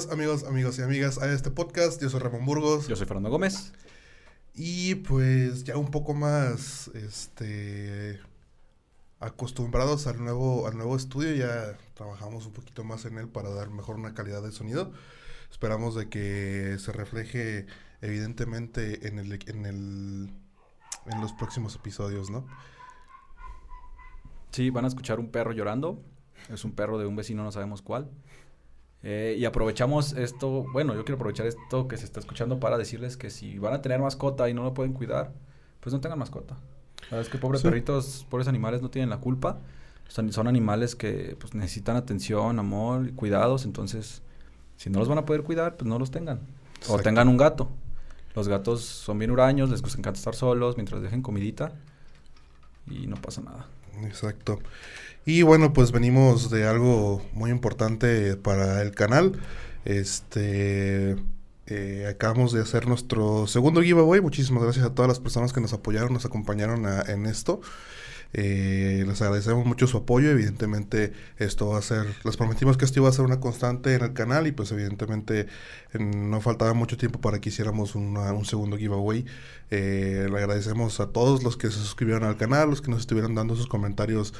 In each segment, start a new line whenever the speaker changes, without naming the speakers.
Bienvenidos amigos, amigos y amigas a este podcast. Yo soy Ramón Burgos.
Yo soy Fernando Gómez.
Y pues ya un poco más este acostumbrados al nuevo al nuevo estudio, ya trabajamos un poquito más en él para dar mejor una calidad de sonido. Esperamos de que se refleje evidentemente en el en el en los próximos episodios, ¿no?
Sí, van a escuchar un perro llorando. Es un perro de un vecino, no sabemos cuál. Eh, y aprovechamos esto, bueno, yo quiero aprovechar esto que se está escuchando para decirles que si van a tener mascota y no lo pueden cuidar, pues no tengan mascota. La verdad es que pobres
Sí.
perritos, pobres animales no tienen la culpa. Son, son animales que pues, necesitan atención, amor, y cuidados. Entonces, si no los van a poder cuidar, pues no los tengan. O
Exacto.
tengan un gato. Los gatos son bien huraños, les encanta estar solos mientras dejen comidita. Y no pasa nada.
Exacto. Y bueno, pues venimos de algo muy importante para el canal. Este, eh, acabamos de hacer nuestro segundo giveaway. Muchísimas gracias a todas las personas que nos apoyaron, nos acompañaron en esto. Eh, les agradecemos mucho su apoyo. Evidentemente, esto va a ser, les prometimos que esto iba a ser una constante en el canal y pues evidentemente en- no faltaba mucho tiempo para que hiciéramos una- un segundo giveaway. Eh, le agradecemos a todos los que se suscribieron al canal, los que nos estuvieron dando sus comentarios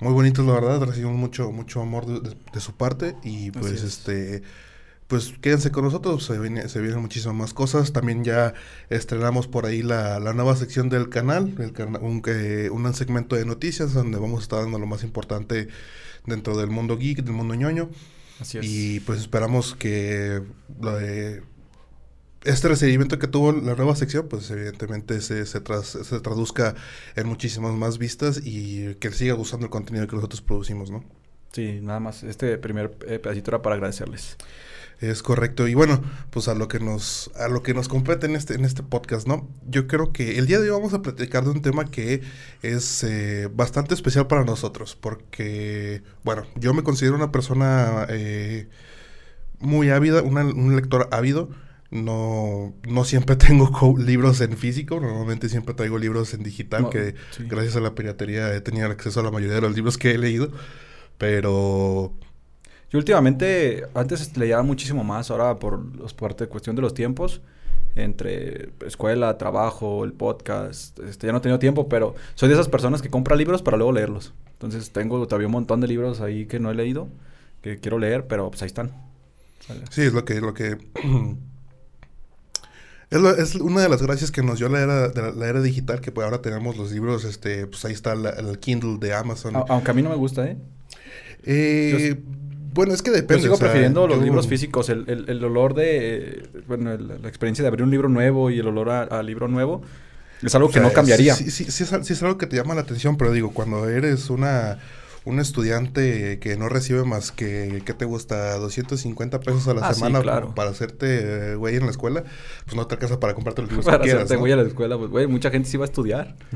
muy bonitos, la verdad. Recibimos mucho, mucho amor de, de- de su parte y pues
es.
este pues quédense con nosotros, se, viene- se vienen muchísimas más cosas. También ya estrenamos por ahí la, la nueva sección del canal, el cana- un, que- un segmento de noticias donde vamos a estar dando lo más importante dentro del mundo geek, del mundo ñoño.
Así es.
Y pues esperamos que este recibimiento que tuvo la nueva sección, pues evidentemente se, se, tras- se traduzca en muchísimas más vistas y que siga gustando el contenido que nosotros producimos, ¿no?
Sí, nada más. Este primer eh, pedacito era para agradecerles.
Es correcto. Y bueno, pues a lo que nos, a lo que nos compete en este, en este podcast, ¿no? Yo creo que el día de hoy vamos a platicar de un tema que es eh, bastante especial para nosotros. Porque, bueno, yo me considero una persona eh, muy ávida, una- un lector ávido. No, no siempre tengo libros en físico, normalmente siempre traigo libros en digital,
No,
que
sí.
gracias a la piratería he tenido acceso a la mayoría de los libros que he leído. Pero
Yo últimamente, antes leía muchísimo más, ahora por de cuestión de los tiempos, entre escuela, trabajo, el podcast, este, ya no he tenido tiempo, pero soy de esas personas que compra libros para luego leerlos. Entonces tengo todavía un montón de libros ahí que no he leído, que quiero leer, pero pues ahí están.
Sí, es lo que, lo que es, lo- es una de las gracias que nos dio la era, de la, la era digital, que pues ahora tenemos los libros, este, pues ahí está la- el Kindle de Amazon.
A- aunque a mí no me gusta, ¿eh?
Eh, bueno, es que depende.
Yo sigo
o sea,
prefiriendo los
yo-
libros físicos, el, el- el olor de, bueno, el- la experiencia de abrir un libro nuevo y el olor a, a libro nuevo, es algo
o
que
sea,
no cambiaría.
Sí, sí, sí es, sí es algo que te llama la atención, pero digo, cuando eres una un estudiante que no recibe más que, ¿qué te gusta? 250 pesos a la
Ah,
semana
claro.
para hacerte eh, güey en la escuela, pues no te alcanza para comprarte los libros
Para
que quieras,
hacerte
¿no?
güey a la escuela, pues, güey, mucha gente sí va a estudiar.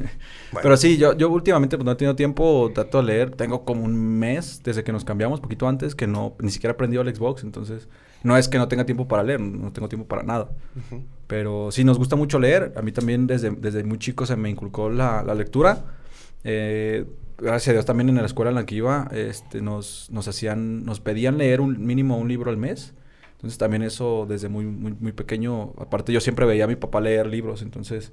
Bueno.
Pero sí, yo, yo últimamente pues, no he tenido tiempo, trato de leer. Tengo como un mes desde que nos cambiamos, poquito antes, que no, ni siquiera he aprendido el Xbox. Entonces, no es que no tenga tiempo para leer, no tengo tiempo para nada. Pero sí, nos gusta mucho leer. A mí también desde, desde muy chico se me inculcó la, la lectura. Eh, gracias a Dios también en la escuela en la que iba, este, nos, nos hacían, nos pedían leer un mínimo un libro al mes. Entonces también eso desde muy, muy, muy pequeño, aparte yo siempre veía a mi papá leer libros, entonces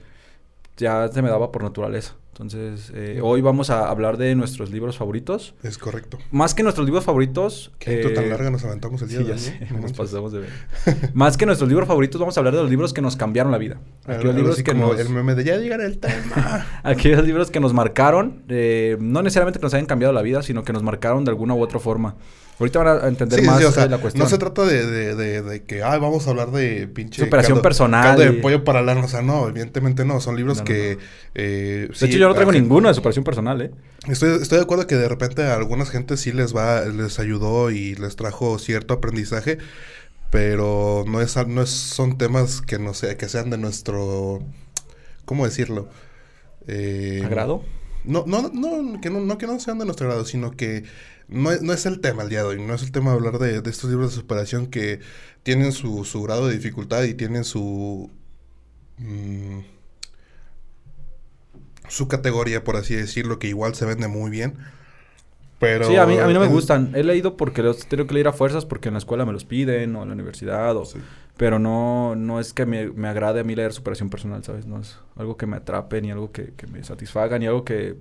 ya se me daba por naturaleza. Entonces, eh, hoy vamos a hablar de nuestros libros favoritos.
Es correcto.
Más que nuestros libros favoritos...
Qué intro tan
eh,
larga nos aventamos el día
Sí,
de
ya nos pasamos de ver. Más que nuestros libros favoritos, vamos a hablar de los libros que nos cambiaron la vida. Aquellos libros
así
que nos...
el meme de ya llegará el tema.
Aquellos libros que nos marcaron, eh, no necesariamente que nos hayan cambiado la vida, sino que nos marcaron de alguna u otra forma. Ahorita van a entender
Sí,
más
sí, o sea,
de la cuestión.
no se trata de, de, de, de que, ay, vamos a hablar de pinche...
Superación
caldo-
personal
caldo de
y-
pollo para la... O sea, no, evidentemente no. Son libros
No, no,
que...
no.
eh,
De
sí,
hecho, yo no traigo ninguno de superación personal, ¿eh?
Estoy, estoy de acuerdo que de repente a algunas gente sí les va, les ayudó y les trajo cierto aprendizaje, pero no es, no es, son temas que no sé, que sean de nuestro, ¿cómo decirlo? Eh,
¿Agrado?
No, no, no, que no, no que no sean de nuestro grado, sino que no es, no es el tema el día de hoy, no es el tema de hablar de, de estos libros de superación que tienen su, su grado de dificultad y tienen su mm, su categoría, por así decirlo, que igual se vende muy bien. Pero
sí, a mí, a mí no me gustan. He leído porque los tengo que leer a fuerzas porque en la escuela me los piden o en la universidad. O,
Sí.
Pero no, no es que me, me agrade a mí leer superación personal, ¿sabes? No es algo que me atrape, ni algo que, que me satisfaga, ni algo que,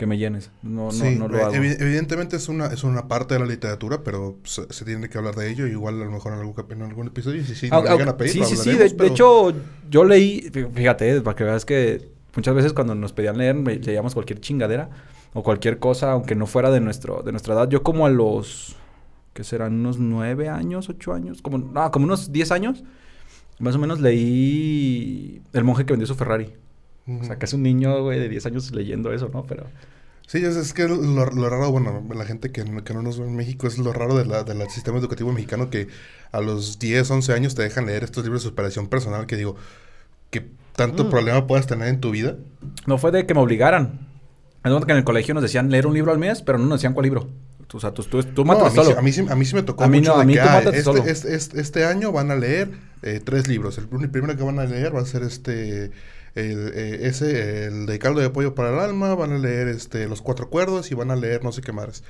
que me llenes. No, no,
Sí,
no lo hago.
evi- evidentemente es una, es una parte de la literatura, pero se, se tiene que hablar de ello. Igual a lo mejor en algún, cap- en algún episodio, si sí,
Ah,
nos
ah,
llegan a pedir,
sí, sí, sí. De, de hecho, yo leí, fí- fíjate, para que veas que muchas veces cuando nos pedían leer, me- leíamos cualquier chingadera o cualquier cosa, aunque no fuera de, nuestro, de nuestra edad. Yo como a los, ¿qué serán? Unos nueve años, ocho años, como, no, como unos diez años, más o menos leí El monje que vendió su Ferrari. O sea, que es un niño, güey, de 10 años leyendo eso, ¿no? Pero...
Sí, es, es que lo, lo raro, bueno, la gente que, no- que no nos ve en México es lo raro de la, del sistema educativo mexicano que a los 10, 11 años te dejan leer estos libros de superación personal que digo, que tanto
Mm.
problema puedas tener en tu vida.
No fue de que me obligaran. Es que en el colegio nos decían leer un libro al mes, pero no nos decían cuál libro. O sea, tú, tú, tú
No, a,
mátate
mí, sí-
solo.
a, mí sí, a mí sí me tocó
A mí
mucho
no,
de
a mí
que
tú
ah, este,
solo.
este, este- este año van a leer eh, tres libros. El, prim- primero que van a leer va a ser este el, eh, ese, el de caldo de pollo para el alma, van a leer este los cuatro cuerdos y van a leer no sé qué más.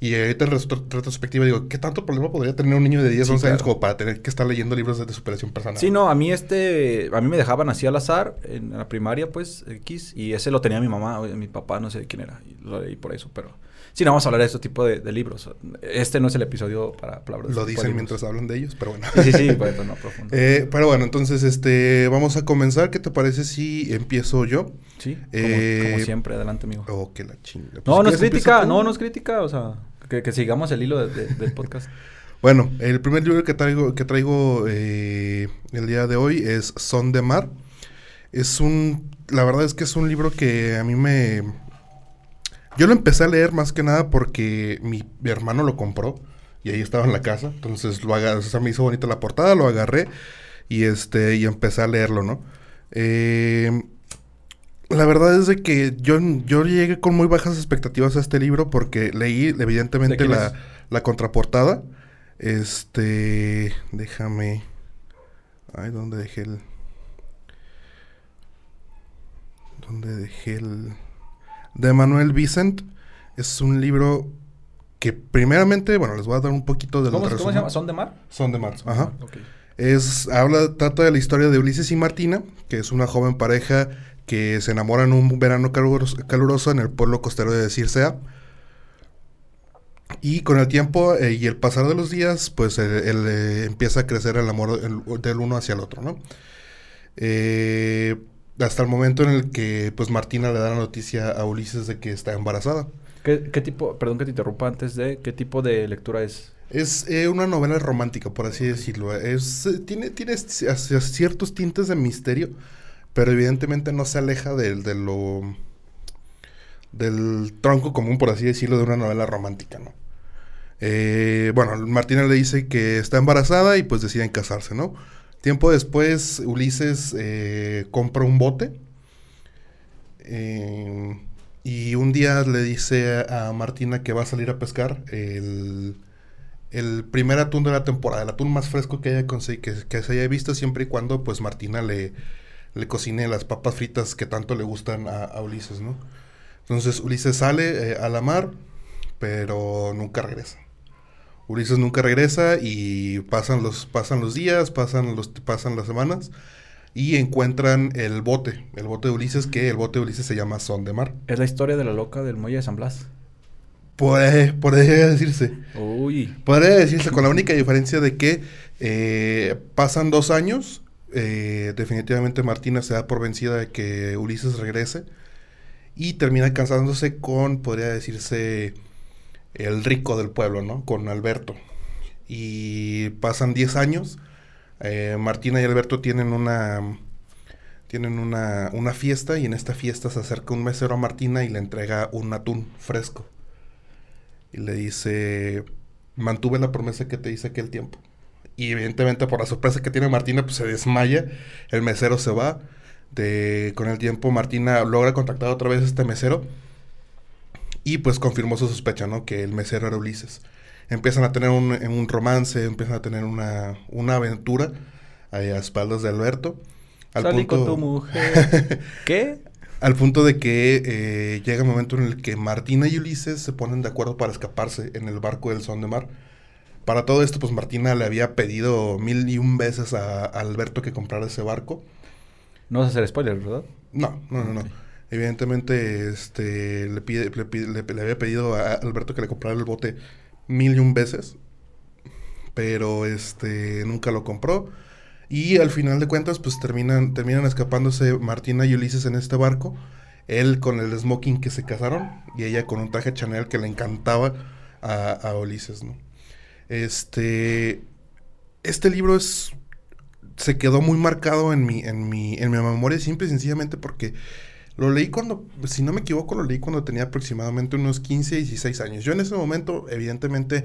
Y ahorita en retro- retrospectiva digo, ¿qué tanto problema podría tener un niño de 10,
Sí,
11 años como para tener que estar leyendo libros de, de superación personal?
Sí, no, a mí este, a mí me dejaban así al azar en la primaria, pues, X, y ese lo tenía mi mamá, o mi papá, no sé quién era, y lo leí por eso, pero sí, no vamos a hablar de este tipo de, de libros. Este no es el episodio para palabras.
Lo dicen mientras hablan de ellos, pero bueno.
Sí, sí, no profundo.
Eh, pero bueno, entonces este vamos a comenzar. ¿Qué te parece si empiezo yo?
sí, como,
eh,
como siempre, adelante, amigo.
Oh, que la chinga. Pues,
no, no es
¿quieres
crítica, no, no es crítica, o sea, que, que sigamos el hilo de- de- del podcast.
Bueno, el primer libro que traigo, que traigo eh, el día de hoy es Son de Mar. Es un, la verdad es que es un libro que a mí me, yo lo empecé a leer más que nada porque mi, mi hermano lo compró y ahí estaba en la casa, entonces lo agarré, o sea, me hizo bonita la portada, lo agarré y este y empecé a leerlo, ¿no? Eh, la verdad es de que yo, yo llegué con muy bajas expectativas a este libro porque leí
¿De
evidentemente la, la contraportada. Este, déjame. Ay, ¿dónde dejé el? ¿Dónde dejé el? De Manuel Vicent. Es un libro que primeramente, bueno, les voy a dar un poquito del
¿Cómo, se- cómo se llama? ¿Son de mar?
Son de Mar. Ajá.
Ok.
Es, habla, trata de la historia de Ulises y Martina, que es una joven pareja que se enamoran un verano caluroso, caluroso en el pueblo costero de Circea. Y con el tiempo eh, y el pasar de los días, pues el, eh, empieza a crecer el amor el- del uno hacia el otro, ¿no? Eh, hasta el momento en el que, pues, Martina le da la noticia a Ulises de que está embarazada.
¿Qué, qué tipo, perdón que te interrumpa antes de, qué tipo de lectura es?
Es eh, una novela romántica, por así decirlo. Es, eh, tiene, ciertos tintes de misterio, pero evidentemente no se aleja del, de lo del tronco común, por así decirlo, de una novela romántica, ¿no? Eh, bueno, Martina le dice que está embarazada y pues deciden casarse, ¿no? Tiempo después, Ulises eh, compra un bote eh, y un día le dice a Martina que va a salir a pescar el, el primer atún de la temporada, el atún más fresco que haya que, que se haya visto siempre y cuando pues Martina le, le cocine las papas fritas que tanto le gustan a, a Ulises, ¿no? Entonces Ulises sale eh, a la mar, pero nunca regresa. Ulises nunca regresa y pasan los, pasan los días, pasan, los, pasan las semanas y encuentran el bote, el bote de Ulises, que el bote de Ulises se llama Son de Mar.
Es la historia de la loca del muelle de San Blas.
Puede, podría decirse.
Uy.
Podría decirse con la única diferencia de que eh, pasan dos años. eh, definitivamente Martina se da por vencida de que Ulises regrese. Y termina casándose con, podría decirse, el rico del pueblo, ¿no? Con Alberto. Y pasan 10 años. eh, Martina y Alberto tienen una tienen una, una fiesta y en esta fiesta se acerca un mesero a Martina y le entrega un atún fresco. Y le dice, mantuve la promesa que te hice aquel tiempo. Y evidentemente por la sorpresa que tiene Martina, pues se desmaya, el mesero se va. De, con el tiempo Martina logra contactar otra vez a este mesero y pues confirmó su sospecha, ¿no? Que el mesero era Ulises. Empiezan a tener un, un romance, empiezan a tener una, una aventura a espaldas de Alberto. Al
Salí con
punto-
tu mujer. ¿Qué?
al punto de que eh, llega el momento en el que Martina y Ulises se ponen de acuerdo para escaparse en el barco del Son de Mar. Para todo esto, pues Martina le había pedido mil y un veces a, a Alberto que comprara ese barco.
No vas a hacer spoiler, ¿verdad?
No, no, no, no. Evidentemente, este, le, pide, le, le había pedido a Alberto que le comprara el bote mil y un veces. Pero este, nunca lo compró. Y al final de cuentas, pues terminan, terminan escapándose Martina y Ulises en este barco. Él con el smoking que se casaron y ella con un traje Chanel que le encantaba a, a Ulises, ¿no? Este, este libro es, se quedó muy marcado en mi, en mi, en mi memoria simple y sencillamente porque lo leí cuando, si no me equivoco, lo leí cuando tenía aproximadamente unos 15, 16 años. Yo en ese momento, evidentemente,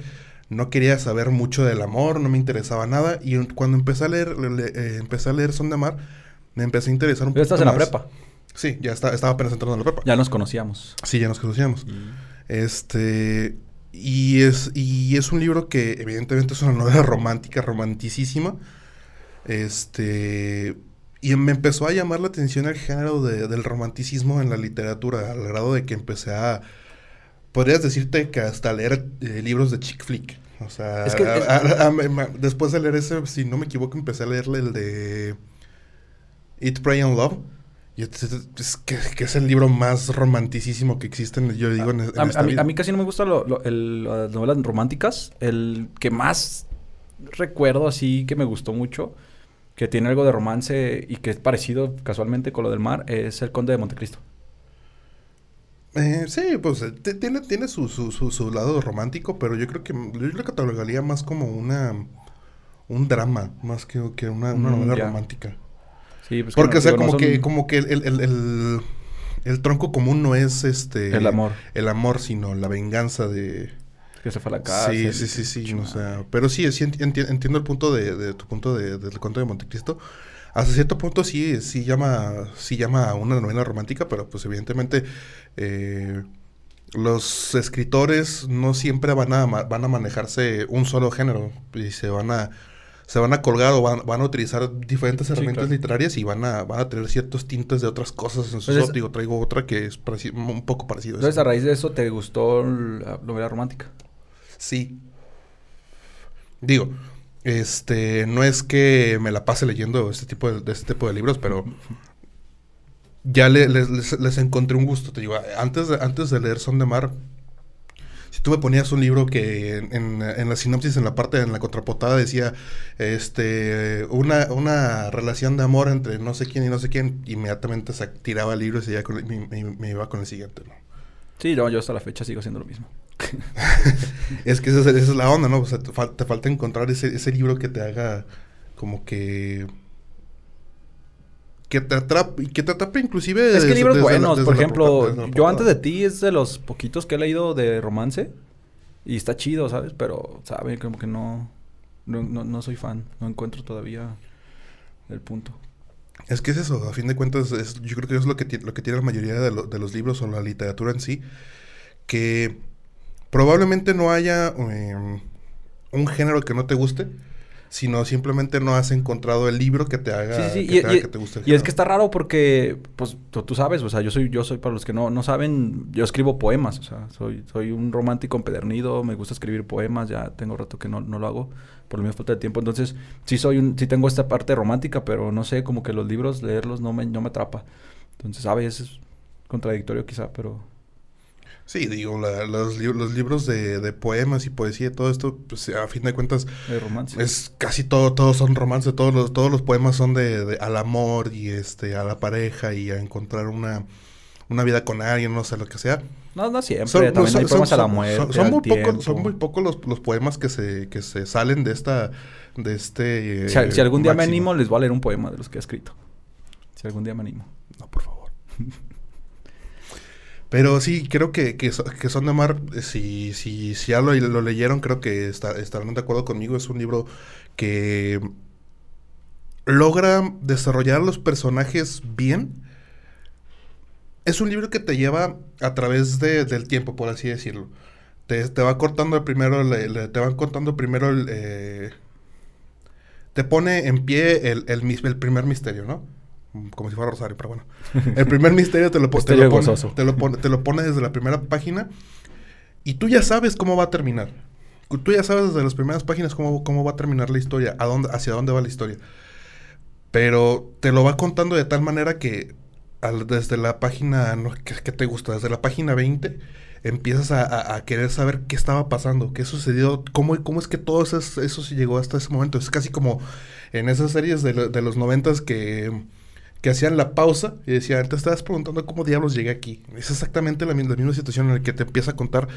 no quería saber mucho del amor, no me interesaba nada. Y cuando empecé a leer, le- le- eh, empecé a leer Son de Amar, me empecé a interesar un
Ya estás en la prepa.
Sí, ya está- estaba apenas entrando en la prepa.
Ya nos conocíamos.
Sí, ya nos conocíamos. Este. Y es, y es un libro que, evidentemente, es una novela romántica, romanticísima. Este. Y me empezó a llamar la atención el género de- del romanticismo en la literatura, al grado de que empecé a. Podrías decirte que hasta leer eh, libros de chick flick. O sea,
Es que-
a-
es-
a- a- me- me- después de leer ese, si no me equivoco, empecé a leerle el de Eat, Pray and Love. Y es, que, que es el libro más romanticísimo que existe, en- yo digo, en, en
A,
esta
a mí,
vida.
a mí casi no me gustan lo- lo- las novelas románticas. El que más recuerdo así que me gustó mucho, que tiene algo de romance y que es parecido casualmente con lo del mar, es El Conde de Montecristo.
Eh, sí, pues eh, tiene, tiene su, su, su, su lado romántico, pero yo creo que yo lo catalogaría más como una un drama, más que, que una, una
Mm,
novela
ya.
romántica.
Sí, pues que
Porque,
no-
o sea,
digo, no
como que, como que el, el, el, el- el tronco común no es este
El amor.
el amor, sino la venganza de
Que se fue a la cárcel.
Sí, sí, sí, sí, o sea, pero sí, sí enti- enti- entiendo el punto de, de tu punto de, del conto de Montecristo. Hasta cierto punto sí, sí llama, sí llama a una novela romántica, pero pues evidentemente eh, los escritores no siempre van a, van a manejarse un solo género y se van a se van a colgar o van, van a utilizar diferentes herramientas
claro.
literarias y van a, van a tener ciertos tintes de otras cosas en su
Entonces-
digo, traigo otra que es un poco parecido. a
Entonces, a raíz de eso, ¿te gustó la novela romántica?
Sí. Digo, este, no es que me la pase leyendo este tipo de, este tipo de libros, pero ya le- les, les- encontré un gusto. Te digo, antes de, antes de leer Son de Mar, si tú me ponías un libro que en, en- la sinopsis, en la parte, en la contraportada decía, este, una, una relación de amor entre no sé quién y no sé quién, inmediatamente se tiraba el libro y seguía con el- me, iba con el siguiente.
Sí, no, yo hasta la fecha sigo haciendo lo mismo.
Es que esa, es- esa es la onda, ¿no? O sea, te, fal- te falta encontrar ese, ese libro que te haga como que... Que te atrape, que te atrape inclusive...
Es que libros
desde
buenos,
desde
por
la
ejemplo,
la
yo antes de ti es de los poquitos que he leído de romance y está chido, ¿sabes? Pero, ¿sabes? Como que no, no, no, no soy fan, no encuentro todavía el punto.
Es que es eso, a fin de cuentas, es- yo creo que es lo que, lo que tiene la mayoría de, lo- de los libros o la literatura en sí, que probablemente no haya em, un género que no te guste, sino simplemente no has encontrado el libro que te haga,
Sí, sí, sí.
que,
Y,
te, haga
y-
que te guste el
y es que está raro porque, pues, tú, tú sabes, o sea, yo soy, yo soy, para los que no, no saben, yo escribo poemas, o sea, soy, soy un romántico empedernido, me gusta escribir poemas, ya tengo rato que no, no lo hago, por lo mismo falta de tiempo, entonces, sí soy un, sí tengo esta parte romántica, pero no sé, como que los libros, leerlos no me, no me atrapa. Entonces, a veces es contradictorio quizá, pero...
Sí, digo, la- los, los libros de, de poemas y poesía y todo esto, pues a fin de cuentas,
De romance.
es casi todo, todos son romance, todos los, todos los poemas son de, de- al amor y este, a la pareja y a encontrar una, una vida con alguien, no sé lo que sea.
No, no siempre. También hay poemas a la muerte.
Son, muy pocos, son muy pocos los, los, poemas que se, que se salen de esta. De este.
si, algún día me animo, les voy a leer un poema de los que he escrito. Si algún día me animo.
No, por favor. Pero sí, creo que, que, Son de Mar, eh, si, si, si ya lo, lo leyeron, creo que estarán de acuerdo conmigo. Es un libro que logra desarrollar los personajes bien. Es un libro que te lleva a través de, del tiempo, por así decirlo. Te, te va cortando primero, te van contando primero el... Eh, te pone en pie el, el, el primer misterio, ¿no? Como si fuera Rosario, pero bueno. El primer misterio te lo, te, lo pone, te, lo pone, te lo pone desde la primera página y tú ya sabes cómo va a terminar. Tú ya sabes desde las primeras páginas cómo, cómo va a terminar la historia, a dónde, hacia dónde va la historia. Pero te lo va contando de tal manera que desde la página, no, ¿qué, te gusta? Desde la página 20 empiezas a, querer saber qué estaba pasando, qué sucedió, cómo, cómo es que todo eso, eso llegó hasta ese momento. Es casi como en esas series de, de los noventas que que hacían la pausa y decían, te estabas preguntando cómo diablos llegué aquí. Es exactamente la, misma situación en la que te empieza a contar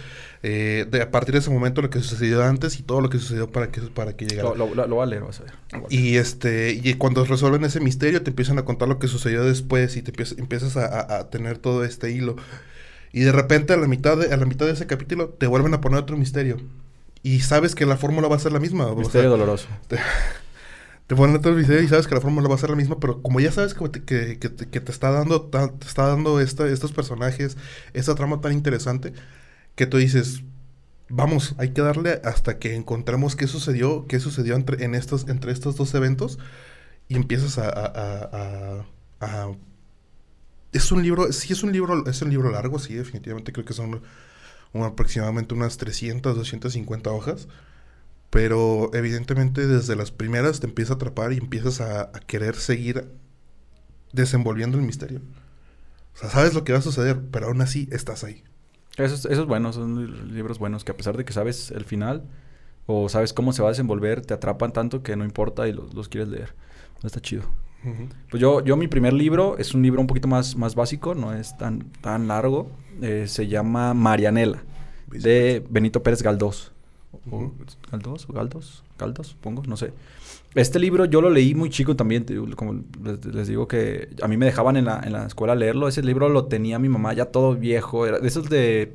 eh, de, a partir de ese momento lo que sucedió antes y todo lo que sucedió para que, para que llegara.
Lo, lo, va a leer, vas a ver.
Y, este, y cuando resuelven ese misterio te empiezan a contar lo que sucedió después y te empiezas, a, tener todo este hilo. Y de repente a la, mitad de, a la mitad de ese capítulo te vuelven a poner otro misterio. Y sabes que la fórmula va a ser la misma.
Misterio doloroso.
te ponen otro video y sabes que la fórmula va a ser la misma, pero como ya sabes que te, que, que, te está dando, te está dando esta, estos personajes, esta trama tan interesante, que tú dices, vamos, hay que darle hasta que encontremos qué sucedió, qué sucedió entre, en estos, entre estos dos eventos, y empiezas a, a, a, es un libro, sí es un libro, es un libro largo, sí, definitivamente creo que son aproximadamente unas 300, 250 hojas. Pero evidentemente desde las primeras te empieza a atrapar y empiezas a, querer seguir desenvolviendo el misterio. O sea, sabes lo que va a suceder, pero aún así estás ahí.
Eso es, bueno, son libros buenos que a pesar de que sabes el final o sabes cómo se va a desenvolver, te atrapan tanto que no importa y los, quieres leer. Está chido. Pues yo, yo mi primer libro es un libro un poquito más, más básico, no es tan, tan largo. Eh, se llama Marianela, de Benito Pérez Galdós o Galdos, o Galdos, Galdos, supongo, no sé. Este libro yo lo leí muy chico también, como les, digo que a mí me dejaban en la, en la escuela leerlo. Ese libro lo tenía mi mamá ya todo viejo, era de esos de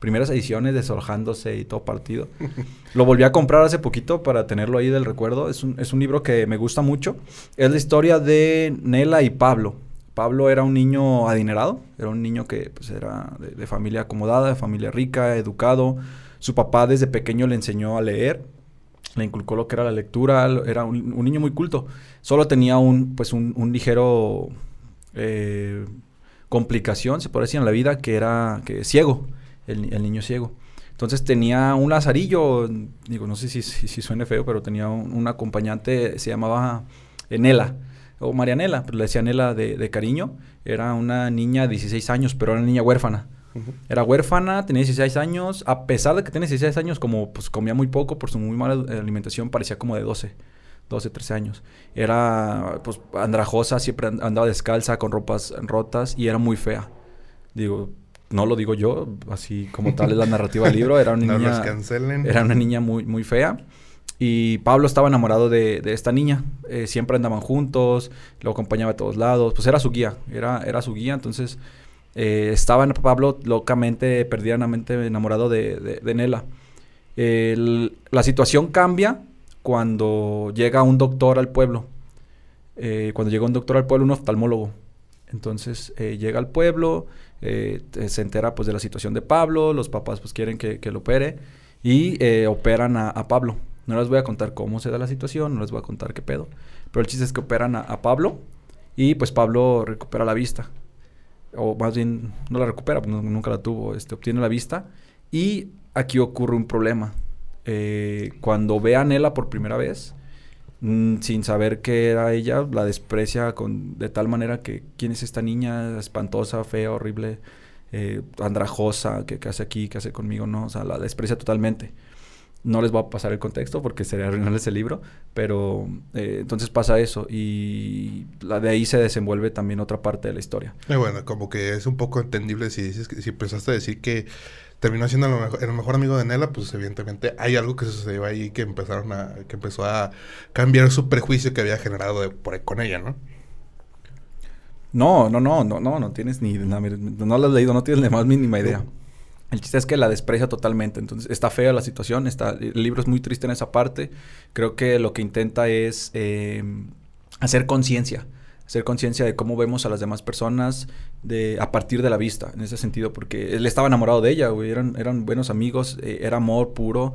primeras ediciones desorjándose y todo partido. lo volví a comprar hace poquito para tenerlo ahí del recuerdo. Es un, es un libro que me gusta mucho. Es la historia de Nela y Pablo. Pablo era un niño adinerado, era un niño que pues, era de, de familia acomodada, de familia rica, educado su papá desde pequeño le enseñó a leer, le inculcó lo que era la lectura, era un, niño muy culto. Solo tenía un, pues un, ligero eh, complicación, se puede decir, en la vida, que era que ciego, el, niño ciego. Entonces tenía un lazarillo, digo, no sé si, si, suene feo, pero tenía un, acompañante, se llamaba Nela, o Marianela, pero le decía Nela de, de, cariño. Era una niña de 16 años, pero era una niña huérfana. Era huérfana, tenía 16 años. A pesar de que tenía 16 años, como pues comía muy poco por su muy mala alimentación, parecía como de 12. 12, 13 años. Era pues andrajosa, siempre andaba descalza, con ropas rotas y era muy fea. Digo, no lo digo yo, así como tal es la narrativa del libro. Era una niña. Era una niña muy, muy fea. Y Pablo estaba enamorado de, esta niña. Eh, siempre andaban juntos, lo acompañaba a todos lados. Pues era su guía, era, era su guía. Entonces, eh, estaba Pablo locamente, perdidamente enamorado de, Nela. la situación cambia cuando llega un doctor al pueblo. Eh, cuando llega un doctor al pueblo, un oftalmólogo. Entonces eh, llega al pueblo, se entera pues de la situación de Pablo, los papás pues quieren que, lo opere y operan a, Pablo. No les voy a contar cómo se da la situación, no les voy a contar qué pedo. Pero el chiste es que operan a Pablo y pues Pablo recupera la vista o más bien no la recupera, pues, nunca la tuvo, este, obtiene la vista. Y aquí ocurre un problema. Eh, cuando ve a Nela por primera vez, mm, sin saber que era ella, la desprecia con, de tal manera que quién es esta niña espantosa, fea, horrible, eh, andrajosa, que, hace aquí, que hace conmigo, no, o sea, la desprecia totalmente. No les voy a pasar el contexto porque sería arruinarles el libro, pero eh, entonces pasa eso y la de ahí se desenvuelve también otra parte de la historia.
Y bueno, como que es un poco entendible si dices que, si empezaste a decir que terminó siendo el mejor, el mejor amigo de Nela, pues evidentemente hay algo que sucedió ahí que empezaron a, que empezó a cambiar su prejuicio que había generado de, por, con ella, ¿no?
No, no, no, no, no, no tienes ni, no, no lo has leído, no tienes la más mínima idea. El chiste es que la desprecia totalmente. Entonces, está fea la situación. Está, el libro es muy triste en esa parte. Creo que lo que intenta es eh, hacer conciencia. Hacer conciencia de cómo vemos a las demás personas de, a partir de la vista, en ese sentido, porque él estaba enamorado de ella. Eran, eran buenos amigos, eh, era amor puro.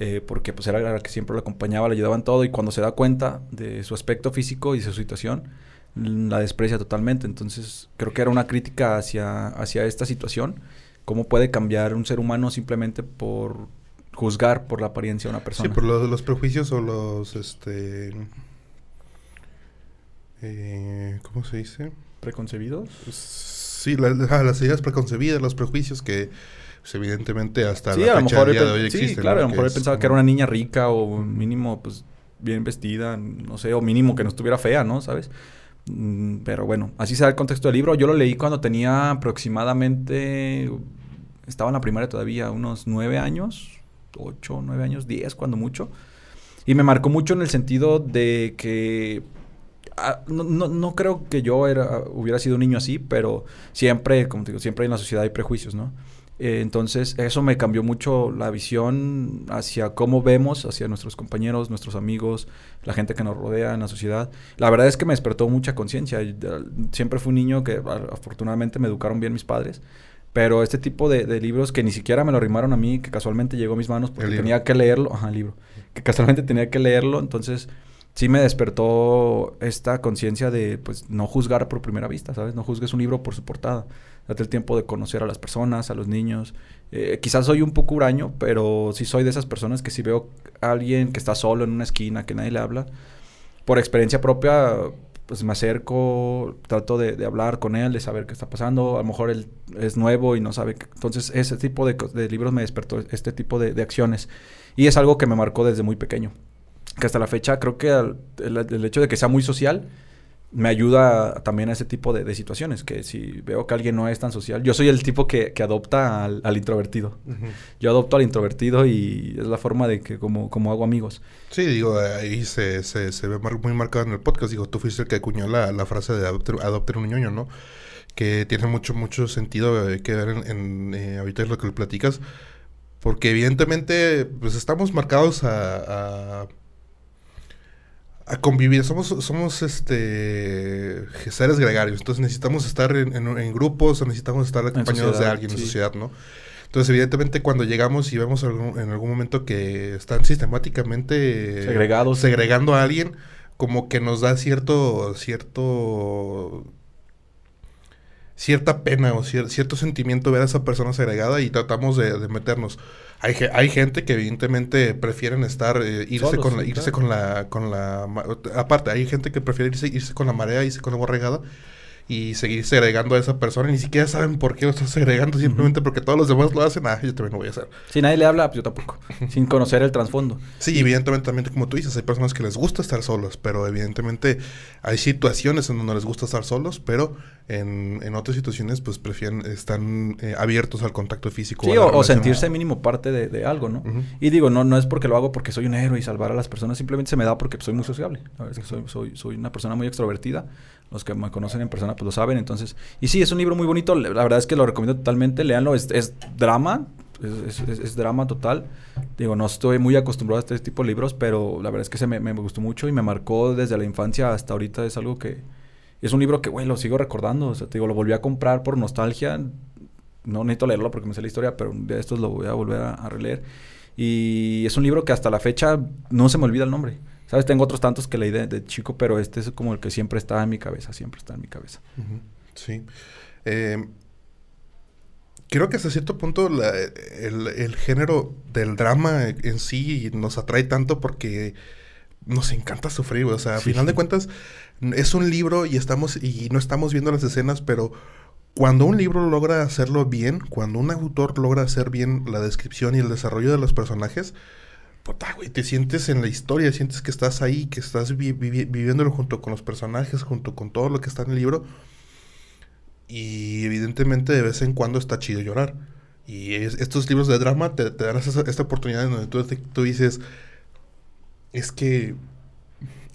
Eh, porque pues era la que siempre lo acompañaba, le ayudaban todo y cuando se da cuenta de su aspecto físico y de su situación, la desprecia totalmente. Entonces creo que era una crítica hacia, hacia esta situación cómo puede cambiar un ser humano simplemente por juzgar por la apariencia de una persona.
Sí, por los, los prejuicios o los, este... Eh, ¿Cómo se dice?
¿Preconcebidos?
Sí, la, las ideas preconcebidas, los prejuicios que pues, evidentemente hasta
sí,
la
a lo
fecha
mejor
día de hoy
pe- sí,
existen.
claro, a lo mejor él
es
pensaba que era una niña rica o mínimo, pues, bien vestida, no sé, o mínimo que no estuviera fea, ¿no? ¿Sabes? Mm, Pero bueno, así se da el contexto del libro. Yo lo leí cuando tenía aproximadamente, estaba en la primaria todavía, unos nueve años, ocho, nueve años, diez, cuando mucho. Y me marcó mucho en el sentido de que ah, no, no- no creo que yo era, hubiera sido un niño así, pero siempre, como te digo, siempre en la sociedad hay prejuicios, ¿no? Eh, entonces, eso me cambió mucho la visión hacia cómo vemos hacia nuestros compañeros, nuestros amigos, la gente que nos rodea en la sociedad. La verdad es que me despertó mucha conciencia. Eh, Siempre fui un niño que a- afortunadamente me educaron bien mis padres. Pero este tipo de, de libros que ni siquiera me lo arrimaron a mí, que casualmente llegó a mis manos porque tenía que leerlo, ajá, el libro, que casualmente tenía que leerlo, entonces sí me despertó esta conciencia de pues no juzgar por primera vista, ¿sabes? No juzgues un libro por su portada. Date el tiempo de conocer a las personas, a los niños. Eh, quizás soy un poco huraño, pero sí soy de esas personas que si veo a alguien que está solo en una esquina, que nadie le habla, por experiencia propia, pues me acerco, trato de, de hablar con él, de saber qué está pasando. A lo mejor él es nuevo y no sabe. qué- Entonces, ese tipo de, de libros me despertó este tipo de, de acciones. Y es algo que me marcó desde muy pequeño. Que hasta la fecha creo que el hecho de que sea muy social me ayuda también a ese tipo de, de situaciones. Que si veo que alguien no es tan social, yo soy el tipo que, que adopta al, al introvertido.
Ujú.
Yo adopto al introvertido y es la forma de que como, como hago amigos.
Sí, digo, ahí se, se, se ve mar- muy marcado en el podcast. Digo, tú fuiste el que acuñó la, la frase de adopte un ñoño, ¿no? Que tiene mucho, mucho sentido eh, que ver en, en, eh, ahorita es lo que platicas. Porque evidentemente, pues estamos marcados a, a, a convivir. Somos, somos este seres gregarios. Entonces necesitamos estar en, en- en grupos, o necesitamos estar acompañados de alguien en
sí.
sociedad, ¿no? Entonces, evidentemente, cuando llegamos y vemos algún- en algún momento que están sistemáticamente
Segregados.
segregando a alguien, como que nos da cierto, cierto, cierta pena o cier- cierto sentimiento ver a esa persona segregada y tratamos de, de meternos. Hay, ge- hay gente que evidentemente prefieren estar, eh, irse
Solos,
con la, irse
claro.
con la, con la, aparte, hay gente que prefiere irse, irse con la marea, irse con la borregada y seguir segregando a esa persona y ni siquiera saben por qué lo están segregando, simplemente porque todos los demás lo hacen, ah, yo también lo voy a hacer.
Si nadie le habla, pues yo tampoco. sin conocer el trasfondo.
Sí, evidentemente también como tú dices, hay personas que les gusta estar solos, pero evidentemente hay situaciones en donde les gusta estar solos, pero en, en otras situaciones pues prefieren, están eh, abiertos al contacto físico.
Sí, o, sentirse mínimo parte de, de algo, ¿no? Y digo, no, no es porque lo hago porque soy un héroe y salvar a las personas, simplemente se me da porque soy muy sociable. La verdad es que soy, soy, soy una persona muy extrovertida. Los que me conocen en persona pues lo saben, entonces... Y sí, es un libro muy bonito, la verdad es que lo recomiendo totalmente, léanlo, es, es drama, es- es drama total. Digo, no estoy muy acostumbrado a este tipo de libros, pero la verdad es que se me, me gustó mucho y me marcó desde la infancia hasta ahorita, es algo que... Es un libro que, güey, lo sigo recordando, o sea, te digo, lo volví a comprar por nostalgia, no necesito leerlo porque me sé la historia, pero de estos lo voy a volver a, a releer. Y es un libro que hasta la fecha no se me olvida el nombre. ¿Sabes? Tengo otros tantos que leí de, de chico, pero este es como el que siempre está en mi cabeza, siempre está en mi cabeza.
Sí. Eh, creo que hasta cierto punto la- el, el género del drama en sí nos atrae tanto porque nos encanta sufrir, güey. O sea, a
Sí.
final de cuentas es un libro y estamos y no estamos viendo las escenas, pero cuando un libro logra hacerlo bien, cuando un autor logra hacer bien la descripción y el desarrollo de los personajes, puta, güey, te sientes en la historia, sientes que estás ahí, que estás vi- vivi- viviéndolo junto con los personajes, junto con todo lo que está en el libro. Y evidentemente de vez en cuando está chido llorar. Y es- estos libros de drama te, te dan esta oportunidad en donde tú, tú dices, es que